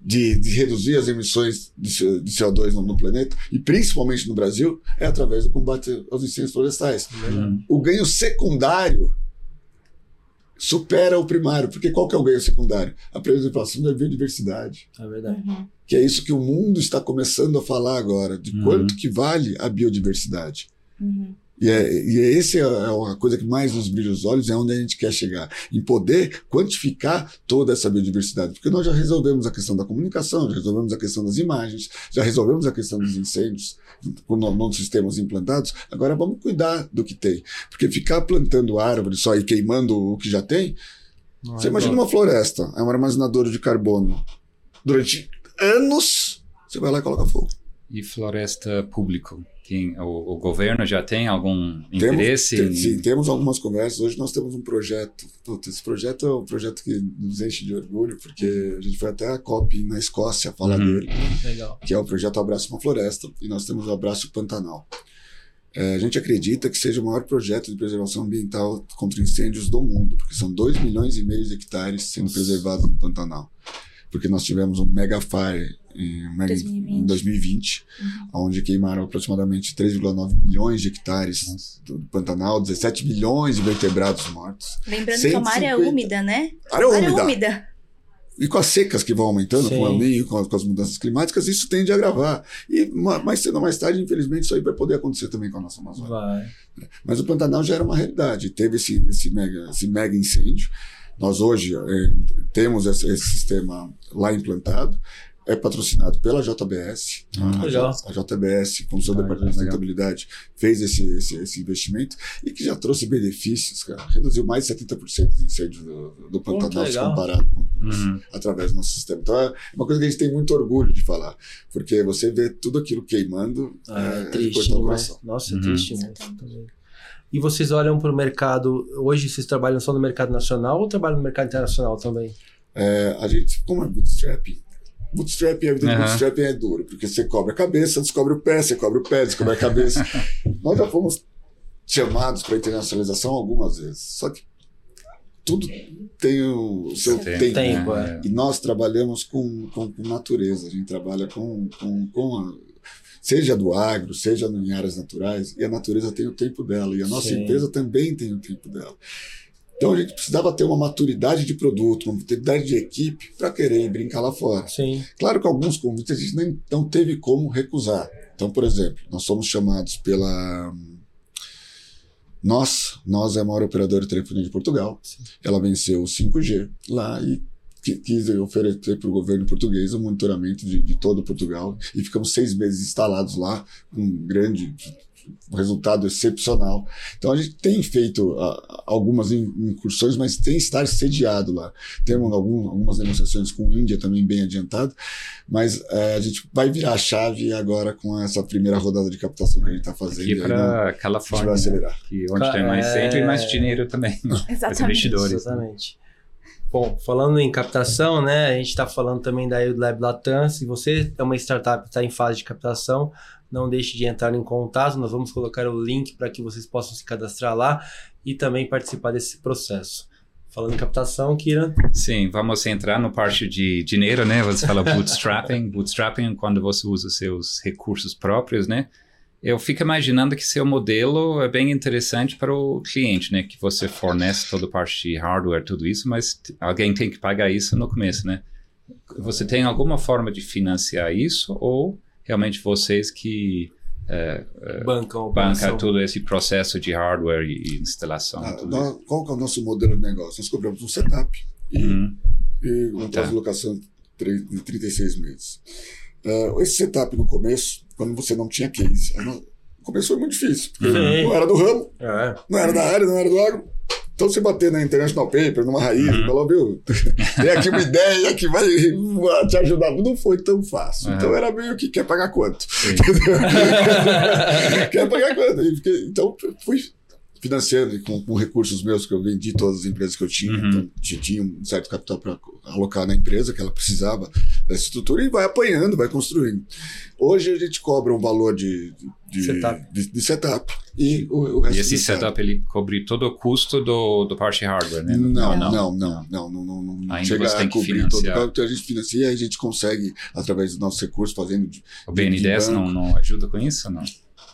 de, de reduzir as emissões de, de CO2 no, no planeta, e principalmente no Brasil, é através do combate aos incêndios florestais. Uhum. O ganho secundário supera o primário, porque qual que é o ganho secundário? A preservação da biodiversidade. É verdade. Uhum. Que é isso que o mundo está começando a falar agora, de Uhum. quanto que vale a biodiversidade. Uhum. E, é, e é esse é a coisa que mais nos brilha os olhos, é onde a gente quer chegar. Em poder quantificar toda essa biodiversidade. Porque nós já resolvemos a questão da comunicação, já resolvemos a questão das imagens, já resolvemos a questão dos incêndios com no- nossos sistemas implantados. Agora vamos cuidar do que tem. Porque ficar plantando árvore só e queimando o que já tem. Não Você é imagina bom. uma floresta, é um armazenador de carbono. Durante anos, você vai lá e coloca fogo. E floresta público? Tem, o, o governo já tem algum interesse? Tem- em- sim, temos algumas conversas. Hoje nós temos um projeto. Puta, esse projeto é um projeto que nos enche de orgulho, porque a gente foi até a COP na Escócia falar Uhum. dele, Legal. que é o projeto Abraço uma Floresta, e nós temos o Abraço Pantanal. É, a gente acredita que seja o maior projeto de preservação ambiental contra incêndios do mundo, porque são 2 milhões e meio de hectares sendo Nossa. preservados no Pantanal. Porque nós tivemos um mega fire em, um mega- 2020. em 2020, Uhum. onde queimaram aproximadamente 3,9 milhões de hectares Nossa. do Pantanal, 17 milhões de vertebrados mortos. Lembrando que é uma área 150. úmida, né? Área Área úmida. úmida. E com as secas que vão aumentando, Sim. com o Niño, com, com as mudanças climáticas, isso tende a agravar. E ma- mais cedo ou mais tarde, infelizmente, isso aí vai poder acontecer também com a nossa Amazônia. Vai. Mas o Pantanal já era uma realidade. Teve esse, esse, mega, esse mega incêndio. Nós hoje eh, temos esse, esse sistema lá implantado. É patrocinado pela JBS. Ah, a, legal. a JBS, com o seu Ah, departamento de sustentabilidade, fez esse, esse, esse investimento e que já trouxe benefícios, cara. Reduziu mais de 70% dos incêndios do, do Pantanal se comparado com, Uhum. através do nosso sistema. Então é uma coisa que a gente tem muito orgulho de falar, porque você vê tudo aquilo queimando. Ah, é é, triste coração. Nossa, é Uhum. triste muito também. E vocês olham para o mercado. Hoje vocês trabalham só no mercado nacional ou trabalham no mercado internacional também? É, a gente, como é bootstrap? Bootstrap, a vida Aham. do bootstrap é duro, porque você cobre a cabeça, descobre o pé, você cobre o pé, descobre a cabeça. Nós já fomos chamados para internacionalização algumas vezes, só que tudo tem o seu Tem, tempo. Tempo, né? é. E nós trabalhamos com, com, com natureza, a gente trabalha com, com, com a, seja do agro, seja em áreas naturais, e a natureza tem o tempo dela, e a nossa Sim. empresa também tem o tempo dela. Então a gente precisava ter uma maturidade de produto, uma maturidade de equipe para querer brincar lá fora. Sim. Claro que alguns convites a gente nem, não teve como recusar. Então, por exemplo, nós somos chamados pela. Nós, nós é a maior operadora de telefonia de Portugal. Ela venceu o 5G lá e quis oferecer para o governo português o monitoramento de, de todo Portugal. E ficamos seis meses instalados lá, com grande um resultado excepcional. Então a gente tem feito uh, algumas incursões, mas tem estar sediado lá. Temos algum, algumas negociações com a Índia também bem adiantado, mas uh, a gente vai virar a chave agora com essa primeira rodada de captação que a gente está fazendo. Aqui para Califórnia, vai acelerar. Né? Que onde tem mais centro e mais dinheiro também. Exatamente. Os investidores. Exatamente. Bom, falando em captação, né? A gente está falando também da Lab Latam. Se você é uma startup que está em fase de captação, não deixe de entrar em contato. Nós vamos colocar o link para que vocês possam se cadastrar lá e também participar desse processo. Falando em captação, Kira. Sim, vamos entrar no parte de dinheiro, né? Você fala bootstrapping. bootstrapping é quando você usa seus recursos próprios, né? Eu fico imaginando que seu modelo é bem interessante para o cliente, né? Que você fornece toda a parte de hardware, tudo isso, mas alguém tem que pagar isso no começo, né? Você tem alguma forma de financiar isso ou realmente vocês que é, é, bancam banca todo esse processo de hardware e instalação? Ah, nós, qual é o nosso modelo de negócio? Nós cobramos um setup e, uhum. e uma tá. locação de 36 meses. Uh, esse setup no começo, quando você não tinha case, no começo foi muito difícil. Não era do ramo, é. não era da área, não era do agro. Então, você bater na International Paper, numa raiz, uhum. falar, viu, tem aqui uma ideia que vai te ajudar. Não foi tão fácil. Uhum. Então, era meio que quer pagar quanto. quer pagar quanto. Então, fui financiando com, com, recursos meus que eu vendi todas as empresas que eu tinha. Uhum. Então, tinha um certo capital para alocar na empresa que ela precisava dessa estrutura e vai apanhando, vai construindo. Hoje a gente cobra um valor de, de, setup. de, de setup. E, o, o resto e esse setup ele cobre todo o custo do, do parte hardware, né? Não, não, não, não, não, não, não, não Ainda chega a cobrir todo o então a gente financia e a gente consegue, através dos nossos recursos, fazendo. O BNDES não, não ajuda com isso, não?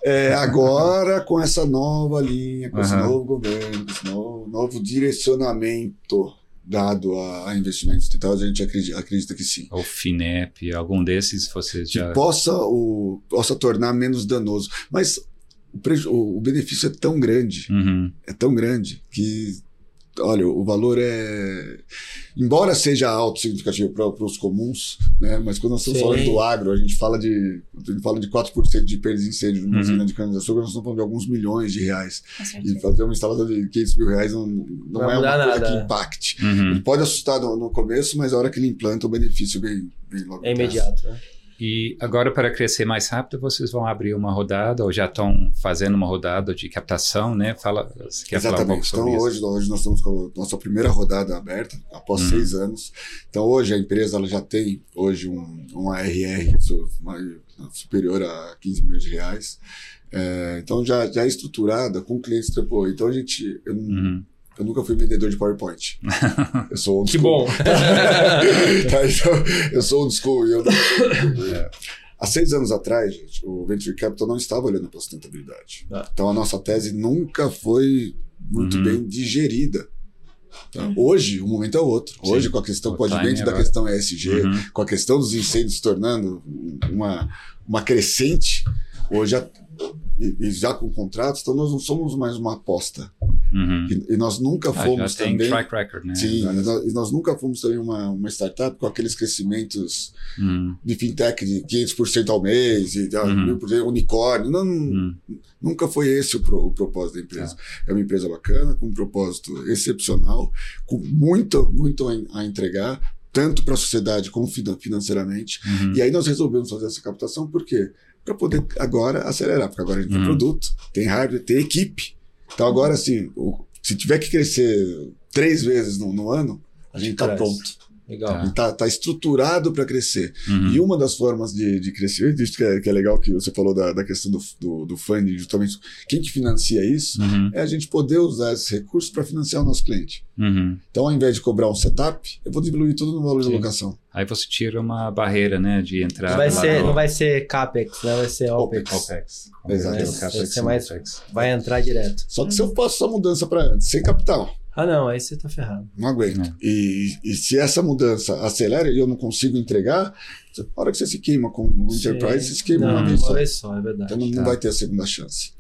É, agora, com essa nova linha, com uhum. esse novo governo, com esse novo, novo direcionamento dado a, a investimentos sustentáveis, a gente acredita, acredita, que sim. O FINEP, algum desses vocês já... Que possa, o, possa tornar menos danoso. Mas o, o benefício é tão grande, uhum. é tão grande, que olha, o valor é. Embora seja alto, significativo para os comuns, né? mas quando nós estamos Sim. falando do agro, a gente fala de, a gente fala de 4% de perdas de incêndio numa uhum. usina de cana-de-açúcar, nós estamos falando de alguns milhões de reais. E fazer uma instalação de 500 mil reais não, não, não é uma coisa que impacte. Uhum. Ele pode assustar no, no, começo, mas a hora que ele implanta, o benefício vem, vem logo. É imediato, né? E agora, para crescer mais rápido, vocês vão abrir uma rodada, ou já estão fazendo uma rodada de captação, né? Fala, você quer Exatamente. falar um pouco sobre então, isso? Hoje, hoje nós estamos com a nossa primeira rodada aberta, após hum. seis anos. Então, hoje a empresa ela já tem hoje um, um ARR superior a 15 milhões de reais. É, então, já, já é estruturada com clientes AAA. Então, a gente... Eu, uhum. Eu nunca fui vendedor de PowerPoint. Eu sou old Que bom! tá, então, eu sou old school. Eu é. Há seis anos atrás, gente, o Venture Capital não estava olhando para a sustentabilidade. Ah. Então a nossa tese nunca foi muito uhum. bem digerida. Então, hoje, o momento é outro. Hoje, Sim. com a questão, com da questão ESG, uhum. com a questão dos incêndios se tornando uma, uma crescente, hoje, e, e já com contratos, então nós não somos mais uma aposta. Uhum. E, e, nós nunca ah, fomos já também. track record, né? Sim, e nós nunca fomos também uma, uma startup com aqueles crescimentos uhum. de fintech de 500% ao mês, e, uhum. unicórnio. Não, uhum. Nunca foi esse o, pro, o propósito da empresa. É. é uma empresa bacana, com um propósito excepcional, com muito, muito a entregar, tanto para a sociedade como financeiramente. Uhum. E aí nós resolvemos fazer essa captação, por quê? Para poder agora acelerar, porque agora a gente tem uhum. produto, tem hardware, tem equipe. Então agora, assim, se tiver que crescer três vezes no, no ano, a gente está pronto. Legal. Está tá estruturado para crescer. Uhum. E uma das formas de, de crescimento, isso que é, que é legal que você falou da, da questão do, do, do funding, justamente quem que financia isso, uhum. é a gente poder usar esses recursos para financiar o nosso cliente. Uhum. Então, ao invés de cobrar um setup, eu vou diluir tudo no valor Sim. de locação. Aí você tira uma barreira né, de entrada. Vai ser. Não vai ser CAPEX, né? vai ser OPEX. OPEX. Exatamente. Vai, ser mais, vai entrar direto. Só que se eu faço essa mudança para antes, sem capital, ah, não, aí você tá ferrado. Não aguento. É. E, e se essa mudança acelera e eu não consigo entregar, a hora que você se queima com o Enterprise, você se queima não, uma vez só. só, é verdade. Então não, tá. vai ter a segunda chance.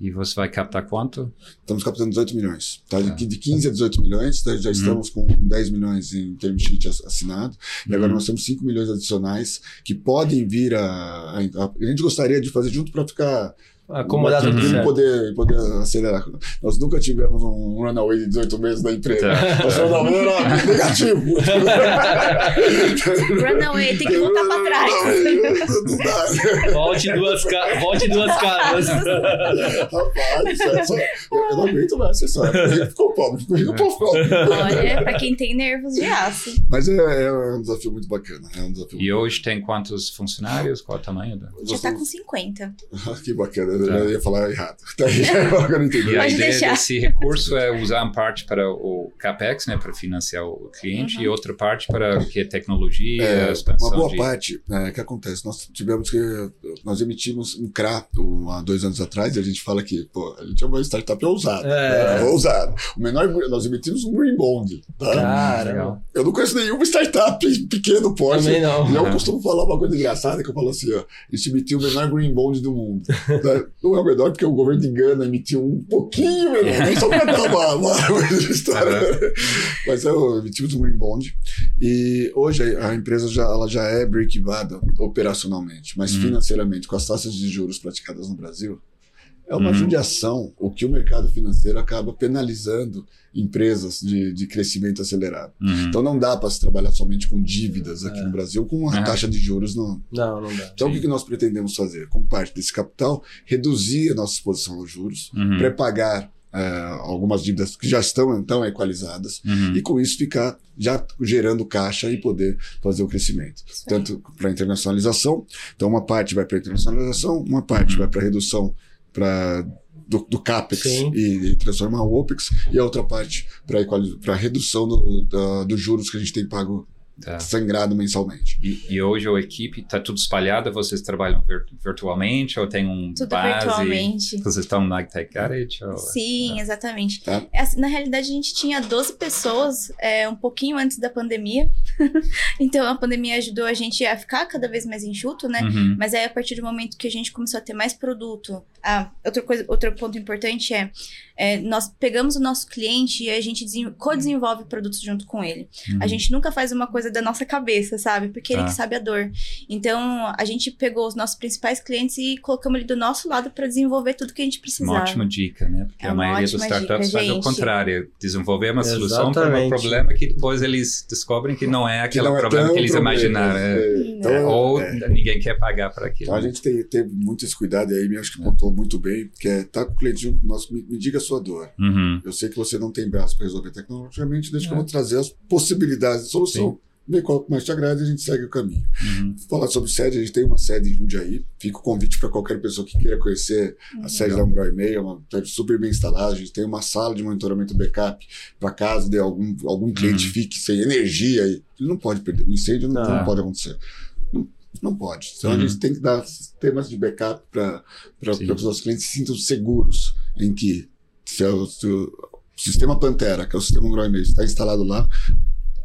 E você vai captar quanto? Estamos captando 18 milhões. Tá? De, de 15 a 18 milhões, tá? já uhum. estamos com 10 milhões em term sheet assinado. E agora uhum. nós temos 5 milhões adicionais que podem vir a, a, a. A gente gostaria de fazer junto para ficar Acomodar Uma tudo certo. poder, poder acelerar. Nós nunca tivemos um runaway de 18 meses da empresa. Tá. Nosso runaway era negativo. Runaway, tem que voltar pra trás. Volte duas, ca... Volte duas casas. Rapaz, é só- eu eu não aguento mais essa história. Ficou pobre, ficou pobre. Olha, pra quem tem nervos de aço. Mas é, é um desafio muito bacana. É um desafio E hoje tem quantos funcionários? Qual o tamanho? Da... Já tá com 50. Ah, Que bacana, eu Tá. ia falar errado. Aí, agora eu entendi. E a Pode ideia deixar. desse recurso é usar uma parte para o CAPEX, né, para financiar o cliente, e outra parte para o que é tecnologia, É, expansão uma boa de... parte, é, que acontece, nós tivemos que, nós emitimos um CRA um, há dois anos atrás, e a gente fala que, pô, a gente é uma startup ousada, É. é, ousada. O menor, nós emitimos um Green Bond, tá? Caramba. Eu não conheço nenhuma startup pequeno porte. Também não. E eu costumo falar uma coisa engraçada, que eu falo assim, ó, a gente emitiu o menor Green Bond do mundo. tá? Não é o menor porque o governo de Gana emitiu um pouquinho menor, nem só pra dar uma, uma, história. Mas eu emitimos um Green Bond. E hoje a empresa já, ela já é break-evada operacionalmente, mas Uhum. financeiramente, com as taxas de juros praticadas no Brasil, é uma Uhum. judiação o que o mercado financeiro acaba penalizando empresas de, de crescimento acelerado. Uhum. Então não dá para se trabalhar somente com dívidas aqui no Brasil, com uma Uhum. taxa de juros não. Não, não dá. Então o Sim. que, que nós pretendemos fazer? Com parte desse capital, reduzir a nossa exposição aos juros, Uhum. pré-pagar eh, algumas dívidas que já estão então equalizadas Uhum. e com isso ficar já gerando caixa e poder fazer o crescimento. Tanto para internacionalização, então uma parte vai para internacionalização, uma parte Uhum. vai para redução para do, do CAPEX e, e transformar o OPEX, e a outra parte para redução do, da- dos juros que a gente tem pago Tá. sangrado mensalmente. E, e hoje a equipe está tudo espalhada? Vocês trabalham vir- virtualmente ou tem um Tudo base? virtualmente. Vocês estão na Tech Garage? Ou... Sim, exatamente. Tá. É assim, na realidade, a gente tinha 12 pessoas é, um pouquinho antes da pandemia. então, a pandemia ajudou a gente a ficar cada vez mais enxuto, né? Uhum. Mas aí, a partir do momento que a gente começou a ter mais produto. Ah, outra coisa, outro ponto importante é, é, nós pegamos o nosso cliente e a gente desen- co-desenvolve produtos junto com ele. Uhum. A gente nunca faz uma coisa da nossa cabeça, sabe? Porque ele Tá. que sabe a dor. Então, a gente pegou os nossos principais clientes e colocamos ele do nosso lado para desenvolver tudo que a gente precisava. Uma ótima dica, né? Porque É a maioria dos startups dica, faz o contrário, desenvolver uma solução para um Exatamente. problema que depois eles descobrem que não é Que aquele não é problema que eles problema, imaginaram. é. é. Então, É, ou é. ninguém quer pagar para aquilo. Então a gente tem, teve muito esse cuidado, e aí acho que pontuou muito bem, que é estar com o cliente junto, nosso, me, me diga a sua dor. Uhum. Eu sei que você não tem braço para resolver tecnologicamente, deixa que eu É. vou trazer as possibilidades de solução. Ver qual que mais te agrada e a gente segue o caminho. Uhum. Falar sobre sede, a gente tem uma sede em Jundiaí. Fica o convite para qualquer pessoa que queira conhecer a sede da Umbral e-mail, é uma sede super bem instalada. A gente tem uma sala de monitoramento backup para caso de algum, algum cliente Uhum. fique sem energia. e Ele não pode perder. O incêndio não, Não. não pode acontecer. Não, não pode. Então Uhum. a gente tem que dar sistemas de backup para que os nossos clientes se sintam seguros em que se, o- se o sistema Pantera, que é o sistema e-mail, está instalado lá,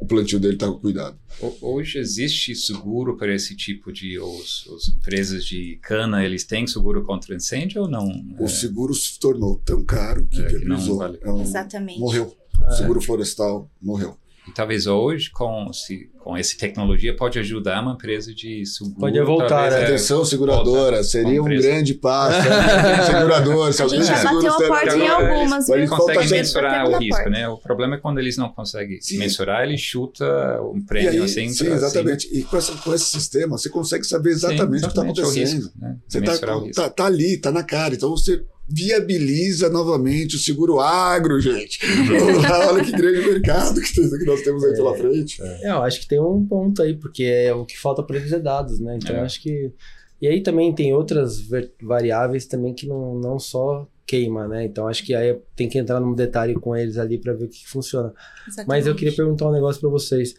o plantio dele está cuidado. Ho- Hoje existe seguro para esse tipo de. Os, os empresas de cana, eles têm seguro contra incêndio ou não? O seguro se tornou tão caro que É, que não vale. É um- Exatamente. Morreu. É. Seguro florestal morreu. E talvez hoje, com, se, com essa tecnologia, pode ajudar uma empresa de seguro. Pode voltar, talvez, né? é, Atenção, seguradora, seria um grande passo. né? segurador, se A alguém gente já bateu a está- porta em algumas, eles viu? Eles conseguem mensurar o risco, né? O problema é quando eles não conseguem Sim. mensurar, ele chuta um prêmio aí, assim. sim, exatamente. E com, essa- com esse sistema, você consegue saber Sim, exatamente o que está exatamente, o acontecendo. risco, né? Você Mensurar o tá, risco. tá, ali, tá na cara. Então você viabiliza novamente o seguro agro, gente. Olha que grande mercado que, nós temos aí pela frente. É, eu acho que tem um ponto aí, porque é o que falta para eles é dados, né? Então É. eu acho que. E aí também tem outras variáveis também que não, não só queima, né? Então acho que aí tem que entrar num detalhe com eles ali para ver o que, que funciona. Exatamente. Mas eu queria perguntar um negócio para vocês.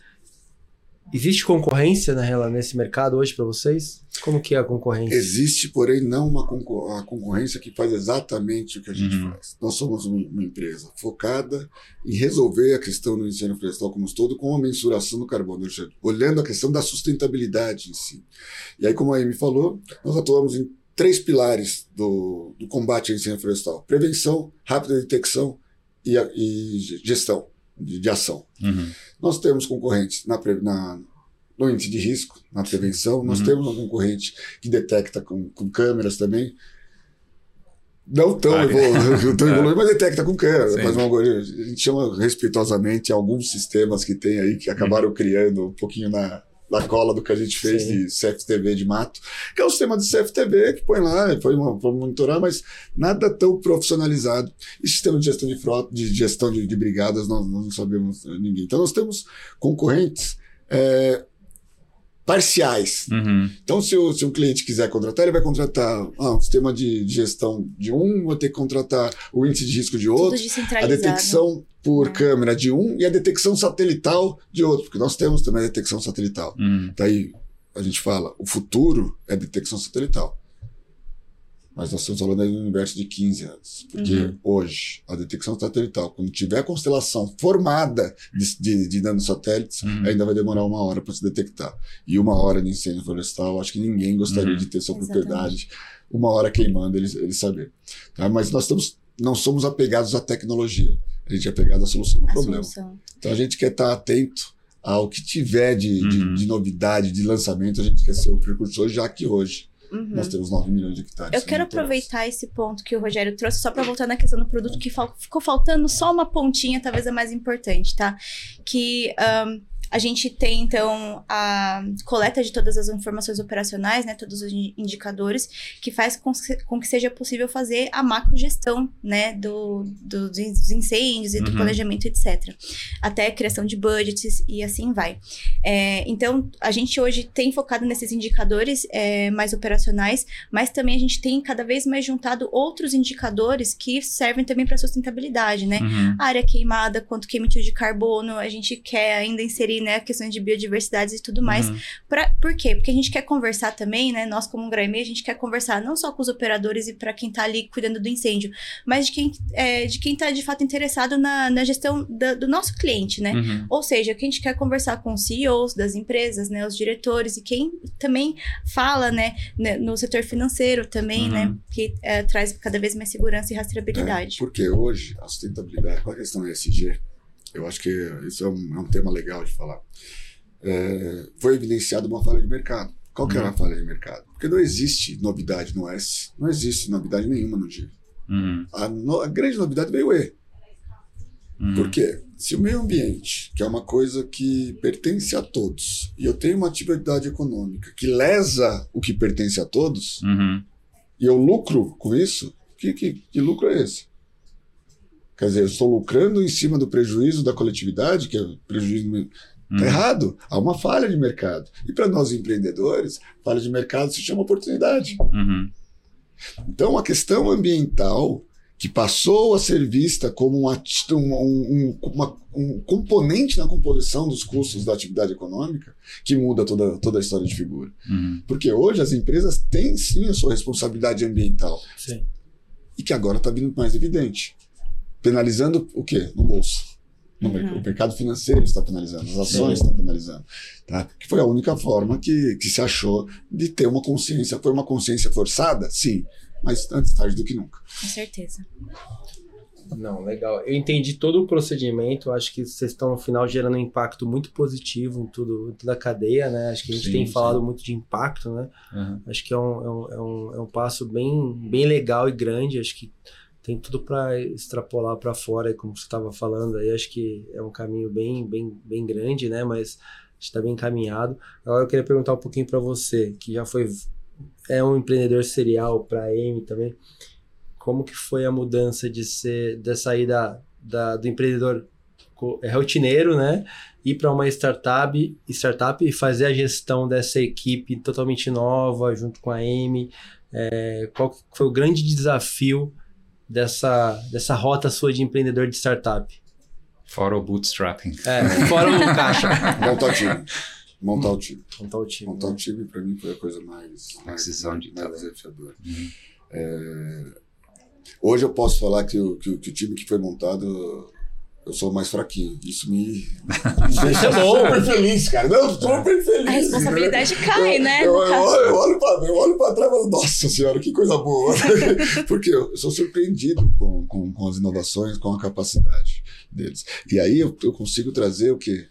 Existe concorrência na nesse mercado hoje para vocês? Como que é a concorrência? Existe, porém, não uma concor- a concorrência que faz exatamente o que a gente Uhum. faz. Nós somos uma, uma empresa focada em resolver a questão do incêndio florestal como um todo com a mensuração do carbono, olhando a questão da sustentabilidade em si. E aí, como a Amy falou, nós atuamos em três pilares do, do combate ao incêndio florestal: prevenção, rápida detecção e, a- e gestão de, de ação. Uhum. Nós temos concorrentes na, na- no índice de risco, na prevenção, nós Uhum. temos um concorrente que detecta com, com câmeras também. Não tão evoluído, tão é. evoluído, mas detecta com câmera. Faz um algoritmo. A gente chama respeitosamente alguns sistemas que tem aí que acabaram criando um pouquinho na, na cola do que a gente fez Sim. de CFTV de mato, que é o sistema de CFTV que põe lá, põe monitorar, mas nada tão profissionalizado. E sistema de gestão de frota, de gestão de, de brigadas, nós, nós não sabemos eh, ninguém. Então nós temos concorrentes eh, parciais. Uhum. Então, se o, se um cliente quiser contratar, ele vai contratar ah, um sistema de, de gestão de um, vai ter que contratar o índice de risco de outro, a detecção por É. câmera de um e a detecção satelital de outro, porque nós temos também a detecção satelital. Uhum. Daí a gente fala, o futuro é detecção satelital. Mas nós estamos falando aí de um universo de 15 anos. Porque Uhum. hoje, a detecção satelital, quando tiver a constelação formada de, de, de nanosatélites, Uhum. ainda vai demorar uma hora para se detectar. E uma hora de incêndio florestal, acho que ninguém gostaria Uhum. de ter sua Exatamente. propriedade, uma hora queimando, eles, eles saber. Tá? Mas nós estamos, não somos apegados à tecnologia. A gente é apegado à solução do A problema. solução. Então a gente quer estar atento ao que tiver de, de- Uhum. de novidade, de lançamento, a gente quer ser o precursor, já que hoje Uhum. nós temos 9 milhões de hectares. Eu quero aproveitar esse ponto que o Rogério trouxe, só para voltar na questão do produto, que fal- ficou faltando só uma pontinha, talvez a mais importante, tá? Que ahn, a gente tem, então, a coleta de todas as informações operacionais, né? Todos os in- indicadores, que faz com, que seja possível fazer a macrogestão, né? Do, do- dos incêndios e do Uhum. planejamento, etc. Até criação de budgets e assim vai. É, então, a gente hoje tem focado nesses indicadores é, mais operacionais, mas também a gente tem cada vez mais juntado outros indicadores que servem também para sustentabilidade, né? Uhum. A área queimada, quanto que emitiu de carbono, a gente quer ainda inserir, né, questões de biodiversidade e tudo mais. Uhum. Pra, por quê? Porque a gente quer conversar também, né? Nós, como um Graime, a gente quer conversar não só com os operadores e para quem tá ali cuidando do incêndio, mas de quem, é, de quem tá de fato interessado na, na gestão da- do nosso cliente, né? Uhum. Ou seja, que a gente quer conversar com os CEOs das empresas, né, os diretores e quem também fala, né, né, no setor financeiro também, Uhum. né, que é, traz cada vez mais segurança e rastreabilidade. É, porque hoje a sustentabilidade, com a questão ESG, eu acho que isso é um, é um tema legal de falar. É, foi evidenciada uma falha de mercado. Qual que era a Uhum. falha de mercado? Porque não existe novidade no S, não existe novidade nenhuma no G. Uhum. A, no- a grande novidade veio o E. Uhum. Por quê? Se o meio ambiente, que é uma coisa que pertence a todos, e eu tenho uma atividade econômica que lesa o que pertence a todos, Uhum. e eu lucro com isso, que, que, que lucro é esse? Quer dizer, eu estou lucrando em cima do prejuízo da coletividade, que é o prejuízo. Está Uhum. errado. Há uma falha de mercado. E para nós empreendedores, falha de mercado se chama oportunidade. Uhum. Então, a questão ambiental, que passou a ser vista como um, um- um- um- uma- um componente na composição dos custos da atividade econômica, que muda toda, toda a história de figura. Uhum. Porque hoje as empresas têm sim a sua responsabilidade ambiental Sim. e que agora está vindo mais evidente. Penalizando o quê? No bolso. No Uhum. O mercado financeiro está penalizando, as ações Sim. estão penalizando. Tá? Que foi a única forma que, que se achou de ter uma consciência. Foi uma consciência forçada? Sim. Mas antes tarde do que nunca. Com certeza. Não, legal. Eu entendi todo o procedimento. Acho que vocês estão, no final, gerando um impacto muito positivo em, tudo, em toda a cadeia, né? Acho que a gente Sim, tem sim. falado muito de impacto, né? Uhum. Acho que é um, é um, é um, é um passo bem, bem legal e grande. Acho que tem tudo para extrapolar para fora, como você estava falando. Aí acho que é um caminho bem, bem, bem grande, né? Mas está bem encaminhado. Agora eu queria perguntar um pouquinho para você, que já foi é um empreendedor serial para a M também. Como que foi a mudança de ser de sair da, da- do empreendedor é, rotineiro, né? Ir para uma startup, startup e fazer a gestão dessa equipe totalmente nova junto com a M. É, qual foi o grande desafio dessa, dessa rota sua de empreendedor de startup? Fora o bootstrapping. É, fora o caixa. Montar o time. Montar o time. Montar o time. Montar né? o time, para mim, foi a coisa mais, mais, Aquisição de mais talento. desafiadora. Uhum. É, Hoje eu posso falar que o, que, o- que o time que foi montado, eu sou o mais fraquinho. Isso me, me deixa é bom. super feliz, cara. Não, super feliz. A responsabilidade cai, Eu- né? Eu, eu, olho- eu olho pra, eu olho pra trás e falo, nossa senhora, que coisa boa. Porque eu sou surpreendido com, com, com as inovações, com a capacidade deles. E aí eu, eu consigo trazer o quê?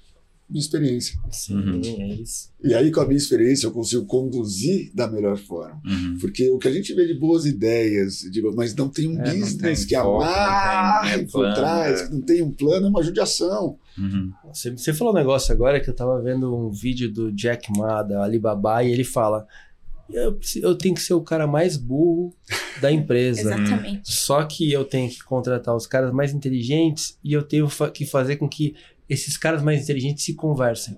Minha experiência. Sim, Uhum. é isso. E aí, com a minha experiência, eu consigo conduzir da melhor forma. Uhum. Porque o que a gente vê de boas ideias, digo, mas não tem um É, business tem que foco, não tem, amarre por plano, trás, é. que não tem um plano, é uma judiação. Uhum. Você, você falou um negócio agora que eu tava vendo um vídeo do Jack Ma, da Alibaba, e ele fala: eu, eu tenho que ser o cara mais burro da empresa. Exatamente. Só que eu tenho que contratar os caras mais inteligentes e eu tenho fa- que fazer com que esses caras mais inteligentes se conversem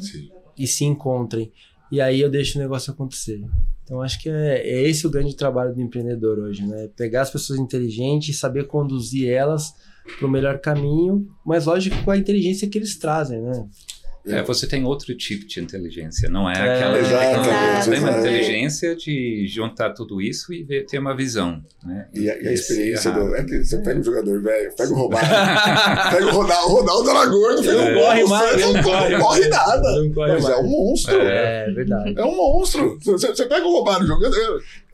Sim. e se encontrem. E aí eu deixo o negócio acontecer. Então acho que é, é esse o grande trabalho do empreendedor hoje, né? Pegar as pessoas inteligentes e saber conduzir elas para o melhor caminho, mas lógico com a inteligência que eles trazem, né? É, você tem outro tipo de inteligência, não é, É, aquela exato, tecnologia. Você tem uma exato. inteligência de juntar tudo isso e ver, ter uma visão. Né? E a, e a experiência errado. do. É que você pega um jogador velho, pega o Romário, pega o Ronaldo, o Ronaldo era gordo, um Não corre mais, não não corre, corre corre nada. Não corre Mas é mais. um monstro. É, É verdade. um monstro. Você, você pega o Romário jogando,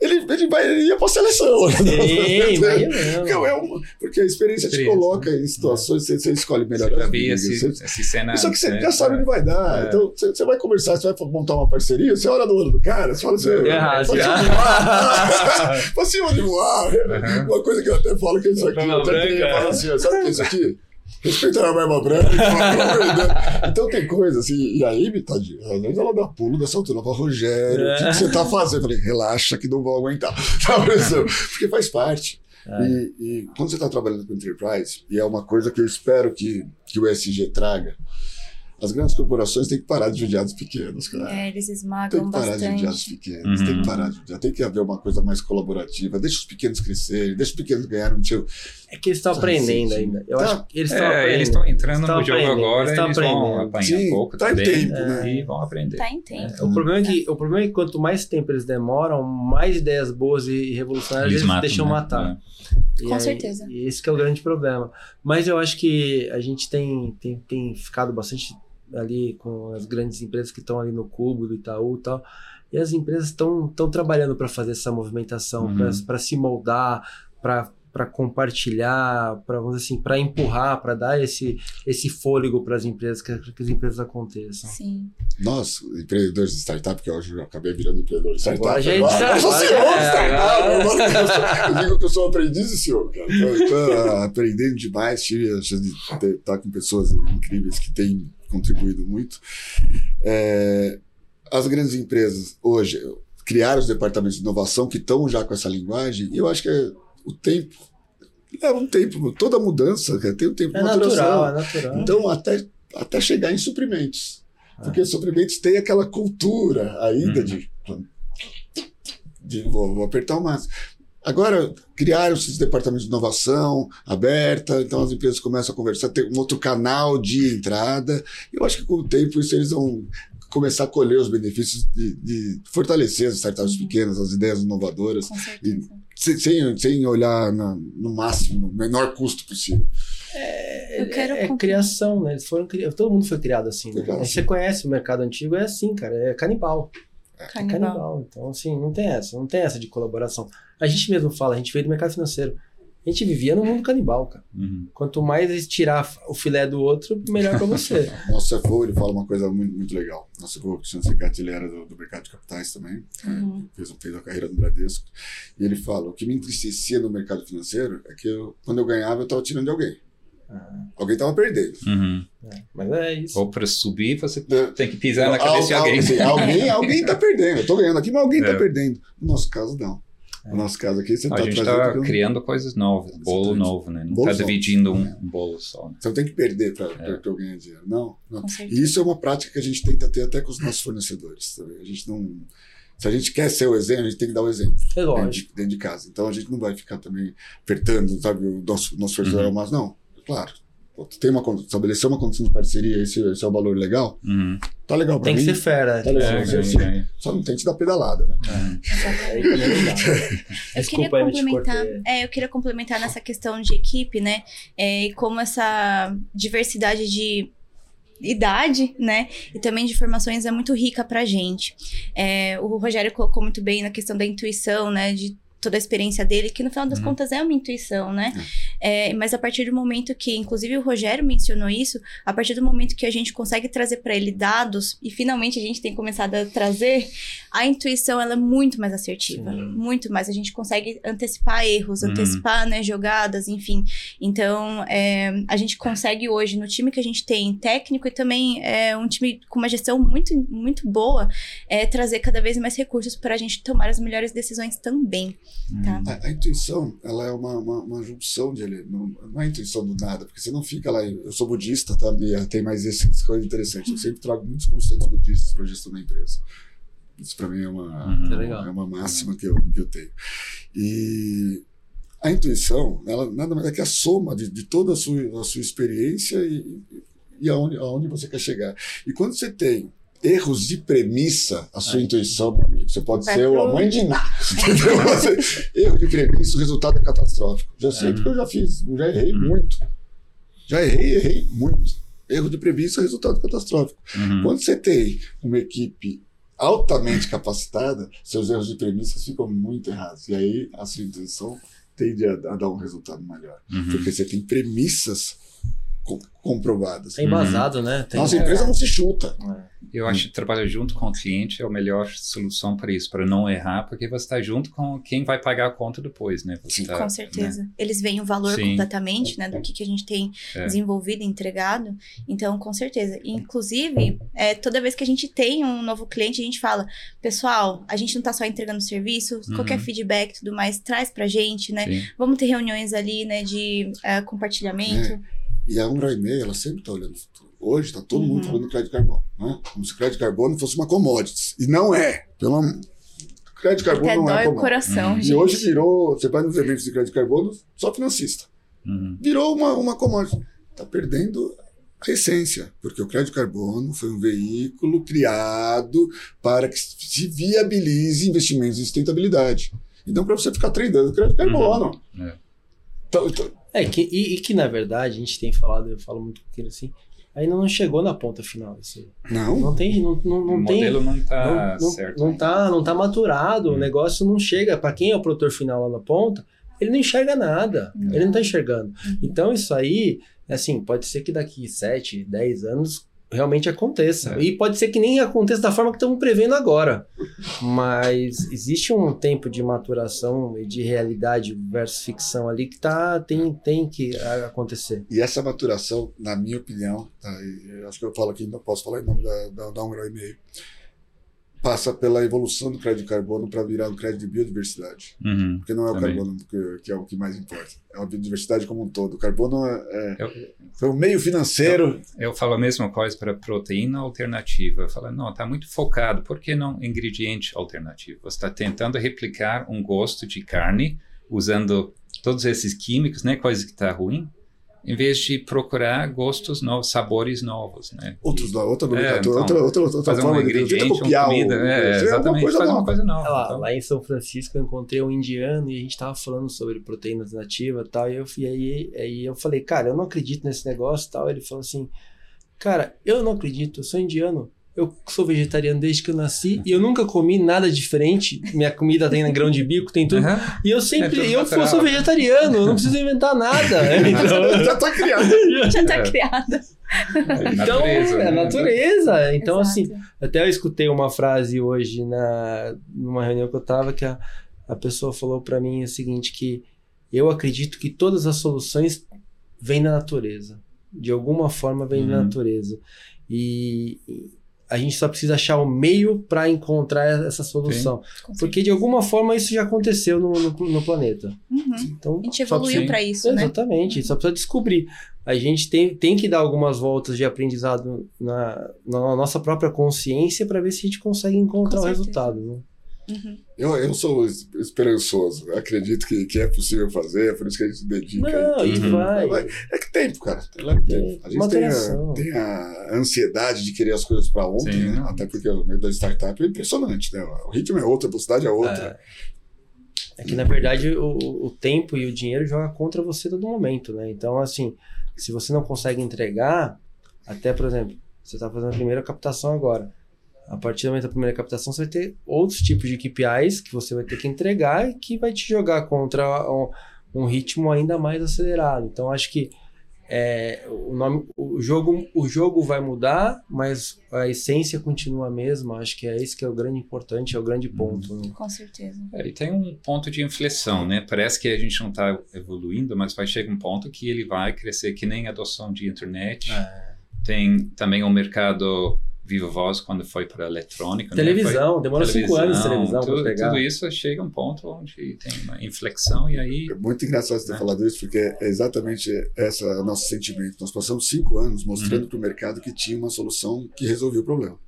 ele, ele, vai, ele ia pra seleção. Sim. Porque, é um- porque a experiência, te Experiência, coloca em situações, você, você escolhe melhor Você já as vi brigas, esse, você- esse cenário. só que você né? já sabe onde vai dar. É. Então, você, vai conversar, você vai montar uma parceria, você olha no olho do cara, você fala assim, Deu errado, "Pode já." voar." Pra cima de voar. Uma coisa que eu até falo que é isso aqui. Eu até assim, sabe o que é isso aqui? Respeitar a barba branca. então tem coisa assim, e aí, tadinha, às vezes ela dá pulo dessa altura, ela fala, Rogério, o que, que você tá fazendo? Eu falei, relaxa que não vou aguentar. Tá? Porque faz parte. É. E, e quando você está trabalhando com enterprise, e é uma coisa que eu espero que, que o SG traga, as grandes corporações têm que parar de judiar dos pequenos, cara. É, eles Tem esmagam que parar de judiar dos bastante. pequenos, Uhum. tem que parar de judiar, tem que haver uma coisa mais colaborativa, deixa os pequenos crescerem, deixa os pequenos ganharem um tio. É que eles estão aprendendo Sim, sim. ainda. Eu Tá. acho que eles estão É, aprendendo. eles estão entrando Estão no jogo aprendendo, agora, estão eles vão aprendendo. apanhar Sim, um pouco tá em também tempo, né? e vão aprender. Tá em tempo. O problema, é que, o problema é que quanto mais tempo eles demoram, mais ideias boas e revolucionárias Eles eles, matam, deixam né? matar. E Com aí- certeza. E esse que é o grande problema. Mas eu acho que a gente tem, tem, tem ficado bastante ali com as grandes empresas que estão ali no Cubo, do Itaú e tal. E as empresas estão trabalhando para fazer essa movimentação, Uhum. para se moldar, para para compartilhar, para assim, para empurrar, para dar esse, esse fôlego para as empresas, que, que as empresas aconteçam. Sim. Nós, empreendedores de startup, que hoje eu acabei virando empreendedor de startup. Agora a gente agora, já- eu sou agora CEO de é, startup. agora eu, sou- eu digo que eu sou aprendiz e CEO, cara. Tô aprendendo demais, tive a chance de estar com pessoas incríveis que têm contribuído muito. É, as grandes empresas hoje criaram os departamentos de inovação que estão já com essa linguagem, e eu acho que é o tempo. Leva um tempo, toda mudança tem um tempo É de natural, é natural. Então, até, até chegar em suprimentos. Ah. Porque suprimentos tem aquela cultura ainda Uhum. de, de vou, vou apertar o máximo. Agora, criaram esses departamentos de inovação aberta, então as empresas começam a conversar, tem um outro canal de entrada. Eu acho que com o tempo isso eles vão começar a colher os benefícios de, de fortalecer as startups pequenas, as ideias inovadoras, Com certeza. sem, sem, sem olhar na- no máximo, no menor custo possível. Eu quero é, é compl- criação, né? Eles foram cri... Todo mundo foi criado assim, né? Criado Aí Você assim. conhece o mercado antigo, é assim, cara. É canibal. É Canibal. canibal. Então, assim, não tem essa. Não tem essa de colaboração. A gente mesmo fala, a gente veio do mercado financeiro. A gente vivia no mundo canibal, cara. Uhum. Quanto mais eles tirar o filé do outro, melhor pra você. Nosso CFO, ele fala uma coisa muito, muito legal. Nosso CFO, Cristiano Secati, ele era do, do mercado de capitais também, Uhum. fez, fez a carreira no Bradesco. E ele fala, o que me entristecia no mercado financeiro é que eu, quando eu ganhava, eu estava tirando de alguém. Ah, Alguém estava perdendo. Uhum. é. Mas é isso. Ou para subir, você É, tem que pisar na cabeça de Al- al- alguém. assim, alguém alguém está perdendo. Eu estou ganhando aqui, mas alguém está É. perdendo. No nosso caso, não. No nosso caso aqui, você A está gente está criando coisas novas, bolo novo, né? Não está dividindo um, um bolo só. né? Você não tem que perder para É. eu ganhar dinheiro. Não, não. E isso é uma prática que a gente tenta ter até com os nossos fornecedores. sabe? A gente não... Se a gente quer ser o exemplo, a gente tem que dar o exemplo. É dentro lógico. de, dentro de casa. Então a gente não vai ficar também apertando, sabe, o nosso, nosso fornecedor Uhum. ao máximo. Não, claro. Tu Tem uma, estabelecer uma condição de parceria, esse, esse é o valor legal, Uhum. tá legal pra Tem que mim. ser fera. Tá legal. É, sim, é, sim. é. Só não tente dar pedalada, né? Dá. Eu queria complementar. É, eu queria complementar nessa questão de equipe, né? É, e como essa diversidade de idade, né? E também de formações é muito rica pra gente. É, o Rogério colocou muito bem na questão da intuição, né? De toda a experiência dele, que no final das Uhum. contas é uma intuição, né? É, mas a partir do momento que, inclusive o Rogério mencionou isso, a partir do momento que a gente consegue trazer para ele dados, e finalmente a gente tem começado a trazer, a intuição ela é muito mais assertiva. Sim. Muito mais. A gente consegue antecipar erros, Uhum. antecipar né, jogadas, enfim. Então, é, a gente consegue hoje, no time que a gente tem, técnico e também é, um time com uma gestão muito, muito boa, é, trazer cada vez mais recursos para a gente tomar as melhores decisões também. Tá? A, a intuição, ela é uma, uma, uma junção de ele, não, não é intuição do nada, porque você não fica lá. Eu sou budista, tá? E tem mais essa coisa interessante. Eu sempre trago muitos conceitos budistas para a gestão da empresa. Isso para mim é uma, Uhum. Tá legal. é uma máxima que eu, que eu tenho. E a intuição, ela nada mais é que a soma de, de toda a sua, a sua experiência e, e aonde, aonde você quer chegar. E quando você tem erros de premissa, a sua Ai. intuição, meu amigo, você pode Vai ser pro- a mãe de nada. erro de premissa, o resultado é catastrófico. Já sei É. porque eu já fiz, eu já errei Uhum. muito. Já errei, errei muito. Erro de premissa, resultado catastrófico. Uhum. Quando você tem uma equipe altamente capacitada, seus erros de premissas ficam muito errados. E aí a sua intuição tende a, a dar um resultado melhor. Uhum. Porque você tem premissas com- comprovadas. É embasado, né? Tem- Nossa empresa não se chuta. É. Eu acho que trabalhar junto com o cliente é a melhor solução para isso, para não errar, porque você está junto com quem vai pagar a conta depois, né? Você tá, Com certeza. Eles veem o valor Sim. completamente, né, do que, que a gente tem É. desenvolvido e entregado. Então, com certeza. Inclusive, é, toda vez que a gente tem um novo cliente, a gente fala, pessoal, a gente não tá só entregando serviço, Uhum. qualquer feedback e tudo mais, traz pra gente, né? Sim. Vamos ter reuniões ali, né, de é, compartilhamento. E a Umbra e meia, ela sempre está olhando o futuro. Hoje está todo mundo Uhum. falando de crédito de carbono. Né? Como se crédito de carbono fosse uma commodity. E não é. Pelo crédito de carbono Até não é dói o commodity. coração, Uhum. gente. E hoje virou, você vai nos eventos de crédito de carbono, só financista. Uhum. virou uma, uma commodity. Está perdendo a essência, porque o crédito de carbono foi um veículo criado para que se viabilize investimentos em sustentabilidade. Então, para você ficar treinando crédito de carbono. É. Então, então, É, que, e, e que na verdade a gente tem falado, eu falo muito com ele assim, ainda não chegou na ponta final. Assim. não, Não tem, não, não, não o tem. modelo não está não, não, certo. não ainda. tá, não tá maturado, o Hum. negócio não chega. Para quem é o produtor final lá na ponta, ele não enxerga nada. Não. Ele não tá enxergando. Uhum. Então isso aí, assim, pode ser que daqui 7, 10 anos realmente aconteça. É. E pode ser que nem aconteça da forma que estamos prevendo agora. Mas existe um tempo de maturação e de realidade versus ficção ali que tá, tem, tem que acontecer. E essa maturação, na minha opinião, tá, e acho que eu falo aqui, não posso falar em nome da, da, da um grau e meio, passa pela evolução do crédito de carbono para virar um crédito de biodiversidade. Uhum. Porque não é o Também. carbono que, que é o que mais importa, é a biodiversidade como um todo. O carbono é, é- Eu, foi um meio financeiro. eu falo a mesma coisa para proteína alternativa. Eu falo, não, está muito focado. Por que não ingrediente alternativo? Você está tentando replicar um gosto de carne usando todos esses químicos, né? Coisa que está ruim, em vez de procurar gostos novos, sabores novos, né? Outros, da- outra É, nomenclatura, então, outra, outra, outra fazer um forma de ingrediente, uma copiar comida, o, é, uma exatamente, coisa fazer uma nova. coisa nova. Lá, então. lá em São Francisco eu encontrei um indiano e a gente tava falando sobre proteínas nativas e tal. E, eu, e aí, aí eu falei, cara, eu não acredito nesse negócio e tal. Ele falou assim, cara, eu não acredito, eu sou indiano. Eu sou vegetariano desde que eu nasci e eu nunca comi nada diferente. Minha comida tem grão de bico, tem tudo. Aham. E eu É sempre, tudo eu natural. sou vegetariano, eu não preciso inventar nada. Então, Já tá criado. Já tá É. criada. então Natureza, é né? natureza. Então, Exato. assim, até eu escutei uma frase hoje na numa reunião que eu tava que a, a pessoa falou para mim o seguinte que eu acredito que todas as soluções vêm da natureza. De alguma forma vêm da Uhum. natureza. E, e a gente só precisa achar o meio para encontrar essa solução. Com Porque de alguma forma isso já aconteceu no, no, no planeta. Uhum. Então, A gente evoluiu sim. pra isso, né? Exatamente, só precisa descobrir. A gente tem, tem que dar algumas voltas de aprendizado na, na nossa própria consciência para ver se a gente consegue encontrar o resultado. Né? Uhum. Eu, eu sou es- esperançoso. Acredito que, que é possível fazer, é por isso que a gente se dedica. Não, e e tudo. vai. Vai. É que tempo, cara. Leva tempo. A gente tem a, tem a ansiedade de querer as coisas para ontem, Sim. né? Até porque o meio da startup é impressionante, né? O ritmo é outro, a velocidade é outra. É que, na verdade, o, o tempo e o dinheiro jogam contra você todo momento, né? Então, assim, se você não consegue entregar, até, por exemplo, você está fazendo a primeira captação agora. A partir do momento da primeira captação, você vai ter outros tipos de KPIs que você vai ter que entregar e que vai te jogar contra um, um ritmo ainda mais acelerado. Então acho que é, o, nome, o, jogo, o jogo vai mudar, mas a essência continua a mesma. Acho que é isso que é o grande importante, é o grande ponto. Né? Com certeza. É, e tem um ponto de inflexão, né? Parece que a gente não está evoluindo, mas vai chegar um ponto que ele vai crescer que nem a adoção de internet. É. Tem também um mercado Viva Voz quando foi para a eletrônica. Televisão, né? foi, demorou cinco anos televisão tudo, pegar. tudo isso chega a um ponto onde tem uma inflexão e aí... É muito engraçado você ter né? falado isso, porque é exatamente esse o nosso sentimento. Nós passamos cinco anos mostrando Uhum. para o mercado que tinha uma solução que resolvia o problema.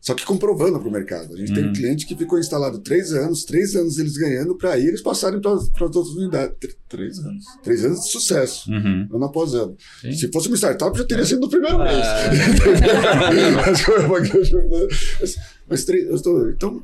Só que comprovando para o mercado. A gente tem Uhum. um cliente que ficou instalado três anos, três anos eles ganhando, para aí eles passarem para as outras unidades. Tr- Três anos. Três anos de sucesso. Uhum. Ano após ano. Sim. Se fosse uma startup, já teria sido no primeiro mês. Ah. mas, mas, três- então,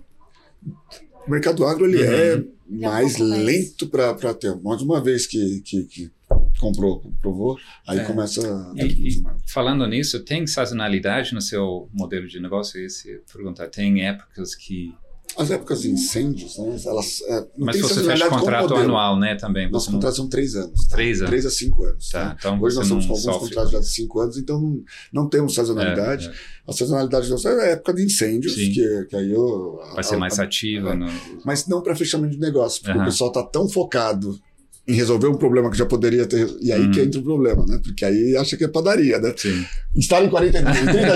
o mercado agro ele é É mais pouco mais. lento para ter. Mais uma vez que, que, que comprou, provou, aí É. começa a. E- e- Falando nisso, tem sazonalidade no seu modelo de negócio? Esse perguntar, tem épocas que... As épocas de incêndios, né, elas. é, não Mas você fecha contrato anual, né, também? Nossos não- contratos são três anos. tá? Três anos. Três a cinco anos. Tá, tá? então Hoje nós estamos com alguns sofre. contratos já de cinco anos, então não, não temos sazonalidade. É, é. A sazonalidade nossa é a época de incêndios, Sim. que, que aí eu. Vai ser mais ativa. No... mas não para fechamento de negócio, porque Aham. o pessoal está tão focado em resolver um problema que já poderia ter. E aí Hum. que entra o problema, né? Porque aí acha que é padaria, né? Sim. Instala em 40 dias, em 30 dias.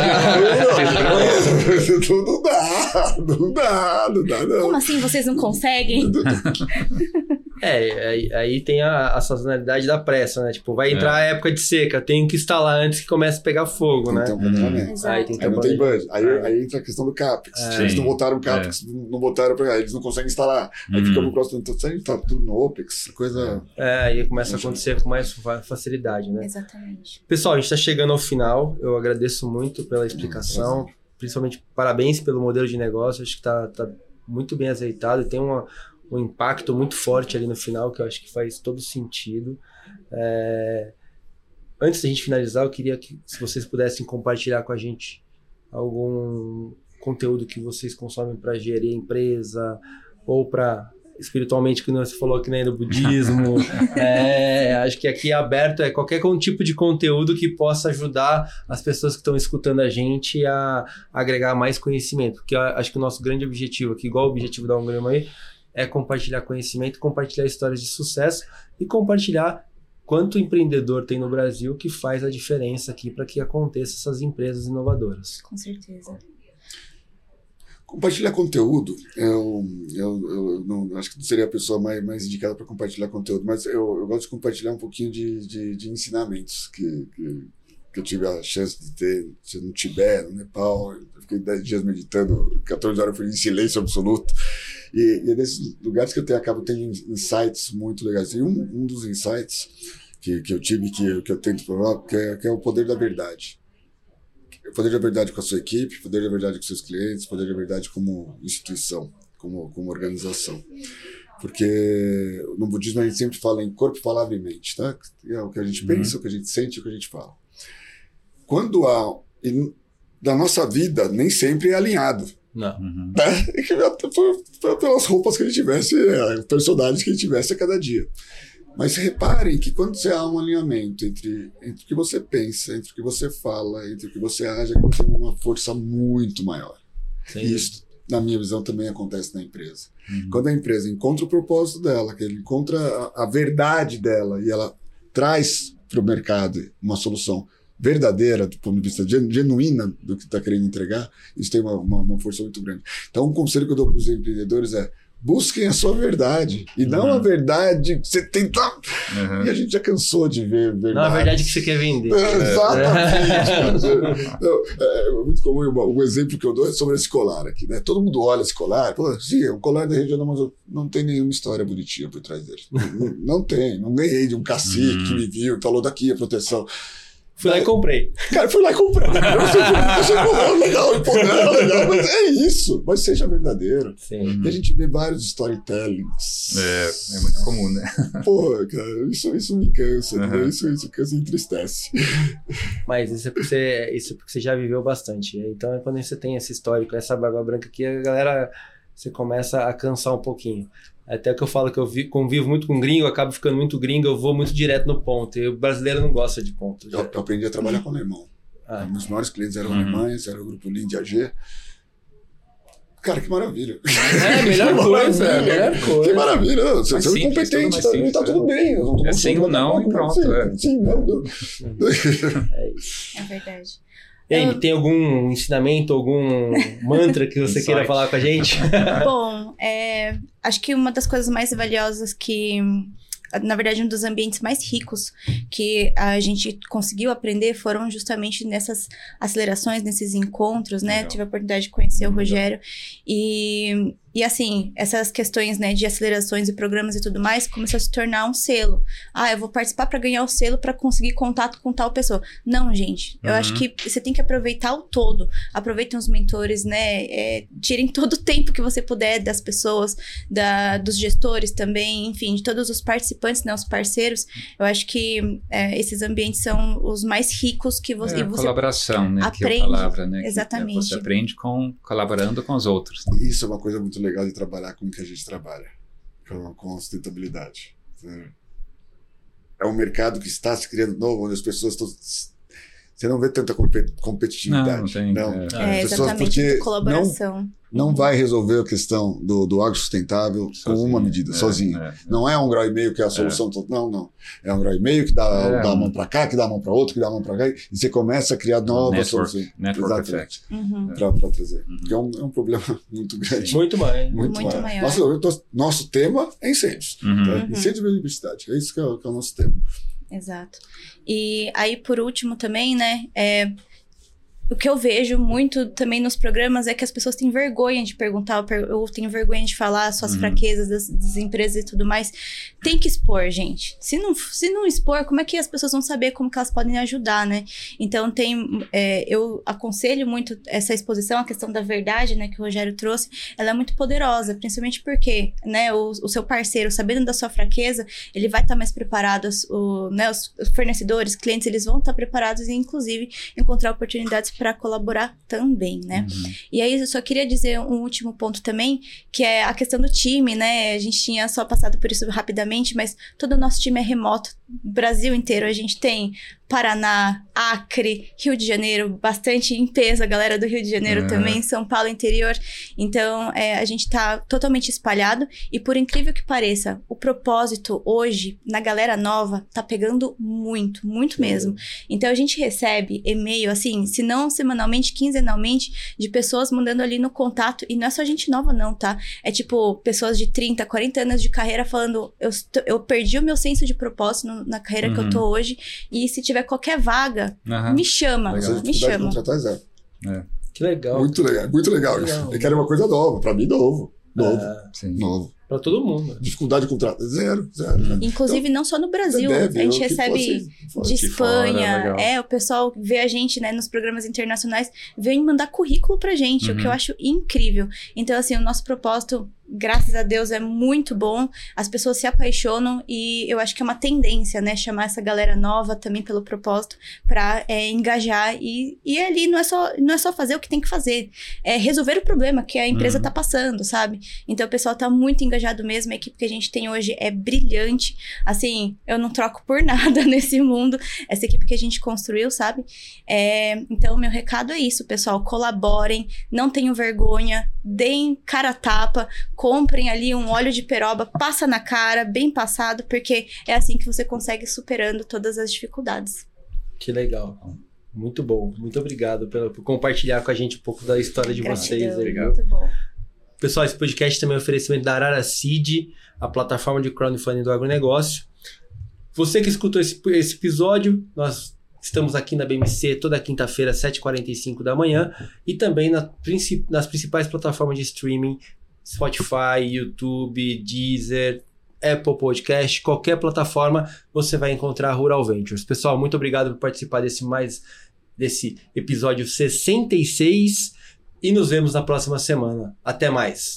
Não, não dá, não dá, não dá, não. Como assim vocês não conseguem? É, aí, aí tem a, a sazonalidade da pressa, né? Tipo, vai entrar a época de seca, tenho que instalar antes que comece a pegar fogo, né? Então, planejamento. Exato. Aí tem que Aí não tem budget. Aí, É. aí entra a questão do CAPEX. É. Eles não botaram CAPEX, não botaram pra eles não conseguem instalar. Aí Uhum. fica pro próximo, então tá tudo no OPEX, coisa. É, aí começa a acontecer com mais fa- facilidade, né? Exatamente. Pessoal, a gente está chegando ao final. Eu agradeço muito pela explicação. Principalmente, parabéns pelo modelo de negócio. Acho que está tá muito bem azeitado e tem uma, um impacto muito forte ali no final que eu acho que faz todo sentido. É, Antes da gente finalizar, eu queria que se vocês pudessem compartilhar com a gente algum conteúdo que vocês consomem para gerir a empresa ou para espiritualmente que você falou que nem do budismo. É, acho que aqui é aberto é qualquer um tipo de conteúdo que possa ajudar as pessoas que estão escutando a gente a agregar mais conhecimento, porque acho que o nosso grande objetivo aqui, igual o objetivo da Ungrama aí, é compartilhar conhecimento, compartilhar histórias de sucesso e compartilhar quanto empreendedor tem no Brasil que faz a diferença aqui para que aconteça essas empresas inovadoras. Com certeza. Compartilhar conteúdo, eu, eu, eu não, acho que não seria a pessoa mais, mais indicada para compartilhar conteúdo, mas eu, eu gosto de compartilhar um pouquinho de, de, de ensinamentos que, que, que eu tive a chance de ter no Tibete, no Nepal. Fiquei 10 dias meditando, 14 horas eu fui em silêncio absoluto. E, e é desses lugares que eu tenho, acabo tendo insights muito legais. E um, um dos insights que, que eu tive, que, que eu tento provar, que é, que é o poder da verdade poder da verdade com a sua equipe, poder da verdade com seus clientes, poder da verdade como instituição, como, como organização. Porque no budismo a gente sempre fala em corpo, palavra e mente, tá? É o que a gente pensa, o que a gente sente, o que a gente fala. Quando há e da nossa vida nem sempre é alinhado, Não. Uhum. né? E pelas roupas que a gente tivesse, é, personagens que a gente tivesse a cada dia. Mas reparem que quando você há um alinhamento entre, entre o que você pensa, entre o que você fala, entre o que você age, é você tem uma força muito maior. Sem E isso, na minha visão, também acontece na empresa. Uhum. Quando a empresa encontra o propósito dela, que ela encontra a, a verdade dela e ela traz para o mercado uma solução verdadeira, do ponto de vista gen- genuína do que está querendo entregar, isso tem uma, uma, uma força muito grande. Então, um conselho que eu dou para os empreendedores é busquem a sua verdade e não Uhum. a verdade que você tenta. Uhum. E a gente já cansou de ver verdade. Não, a verdade é que você quer vender. Exatamente. Não, é, é muito comum. Um exemplo que eu dou é sobre esse colar aqui. Né? Todo mundo olha esse colar. Pô, sim, é um colar da região, mas eu- não tem nenhuma história bonitinha por trás dele. não, não tem. Não ganhei de um cacique que me viu, falou daqui a proteção. Fui lá e comprei. Cara, fui lá e comprei. Eu sei que colar legal, empolgado, legal, mas é isso. Mas seja verdadeiro. Sim. E a gente vê vários storytellings. É, é muito comum, né? Porra, cara, isso, isso me cansa, Uhum. entendeu? isso, isso cansa e entristece. Mas isso é, porque você, isso é porque você já viveu bastante. Então, é quando você tem esse histórico, essa barba branca aqui, a galera você começa a cansar um pouquinho. Até que eu falo que eu vi, convivo muito com gringo, acabo ficando muito gringo, eu vou muito direto no ponto. E o brasileiro não gosta de ponto. Eu, eu aprendi a trabalhar com alemão. Ah. Meus maiores clientes eram Uhum. alemães, era o grupo Lean de AG. Cara, que maravilha. É, melhor coisa, maravilha. melhor coisa. Que maravilha. Você é simples, competente, tudo tá, simples, tá é. tudo bem. eu não- É sim ou não e pronto, Sim, é. sim, não, não. É isso. É verdade. E aí, Eu- tem algum ensinamento, algum mantra que você queira falar com a gente? Bom, é, acho que uma das coisas mais valiosas que, na verdade, um dos ambientes mais ricos que a gente conseguiu aprender foram justamente nessas acelerações, nesses encontros, né? Legal. Tive a oportunidade de conhecer o Legal. Rogério e, e assim, essas questões, né, de acelerações e programas e tudo mais, começou a se tornar um selo. Ah, eu vou participar para ganhar o selo para conseguir contato com tal pessoa. Não, gente. Eu Uhum. acho que você tem que aproveitar o todo. Aproveitem os mentores, né? é, tirem todo o tempo que você puder das pessoas, da, dos gestores também, enfim, de todos os participantes, né? Os parceiros. Eu acho que é, esses ambientes são os mais ricos que você. É, e a você colaboração, né? que é aprende, a palavra, né? que exatamente. Você aprende com, colaborando com os outros. Isso é uma coisa muito legal de trabalhar com o que a gente trabalha, com, com a sustentabilidade. É um mercado que está se criando novo, onde as pessoas estão. Você não vê tanta compet- competitividade. Não, não tem, Não. é. É, exatamente, porque colaboração. Não vai resolver a questão do, do agro sustentável com uma medida, é, sozinho. é. Não é um grau e meio que é a solução total. Não, não. É um grau e meio que dá, É, dá a mão para cá, que dá a mão para outro, que dá a mão para cá. E você começa a criar novas Network, soluções. network Exatamente. effect. Uhum. Para trazer. Uhum. Porque é um, é um problema muito grande. Muito mais. Muito, Muito maior. maior. Nosso, nosso tema é incêndios. Uhum. tá? Uhum. Incêndio e biodiversidade. É isso que é, que é o nosso tema. Exato. E aí, por último, também, né? É, o que eu vejo muito também nos programas é que as pessoas têm vergonha de perguntar, ou têm vergonha de falar suas Uhum. fraquezas das, das empresas e tudo mais. Tem que expor, gente. Se não, se não expor, como é que as pessoas vão saber como que elas podem ajudar, né? Então, tem. é, eu aconselho muito essa exposição, a questão da verdade, né, que o Rogério trouxe. Ela é muito poderosa, principalmente porque, né, o, o seu parceiro, sabendo da sua fraqueza, ele vai estar mais preparado, o, né, os fornecedores, clientes, eles vão estar preparados e, inclusive, encontrar oportunidades para colaborar também, né? Uhum. E aí eu só queria dizer um último ponto também, que é a questão do time, né? A gente tinha só passado por isso rapidamente, mas todo o nosso time é remoto, Brasil inteiro. A gente tem Paraná, Acre, Rio de Janeiro, bastante em peso, a galera do Rio de Janeiro É. também, São Paulo interior. Então, é, a gente tá totalmente espalhado e por incrível que pareça, o propósito hoje na galera nova tá pegando muito, muito mesmo. Então a gente recebe e-mail assim, se não semanalmente, quinzenalmente, de pessoas mandando ali no contato e não é só gente nova não, tá? É tipo pessoas de 30, 40 anos de carreira falando, eu, eu perdi o meu senso de propósito no- na carreira que eu Uhum. tô hoje e se tiver qualquer vaga, Aham. me chama, Legal. Me chama. é. Que legal. Muito legal, muito legal. Legal. Eu quero uma coisa nova, para mim, novo. Novo, Ah, Sim. novo. Pra todo mundo. Dificuldade de contrato, zero, zero. Hum. Inclusive não só no Brasil, Deve, a gente recebe fosse- de de fora, Espanha. legal. é, o pessoal vê a gente, né, nos programas internacionais, vem mandar currículo pra gente, o que Uhum. eu acho incrível. Então, assim, o nosso propósito, graças a Deus, é muito bom. As pessoas se apaixonam e eu acho que é uma tendência, né, chamar essa galera nova também pelo propósito pra é, engajar e, e ali não é, só, não é só fazer o que tem que fazer, é resolver o problema que a empresa Uhum. tá passando, sabe? Então, o pessoal tá muito engajado mesmo, a equipe que a gente tem hoje é brilhante. Assim, eu não troco por nada nesse mundo essa equipe que a gente construiu, sabe? É, então, meu recado é isso, pessoal. Colaborem, não tenham vergonha, deem cara a tapa, comprem ali um óleo de peroba, passa na cara, bem passado, porque é assim que você consegue superando todas as dificuldades. Que legal. Muito bom. Muito obrigado pela- por compartilhar com a gente um pouco da história de vocês. Gratidão, aí, Obrigado. muito bom. Pessoal, esse podcast também é um oferecimento da Arara Seed, a plataforma de crowdfunding do agronegócio. Você que escutou esse, esse episódio, nós estamos aqui na BMC toda quinta-feira, 7h45 da manhã, e também na nas principais plataformas de streaming, Spotify, YouTube, Deezer, Apple Podcast, qualquer plataforma, você vai encontrar Rural Ventures. Pessoal, muito obrigado por participar desse mais desse episódio 66 e nos vemos na próxima semana. Até mais.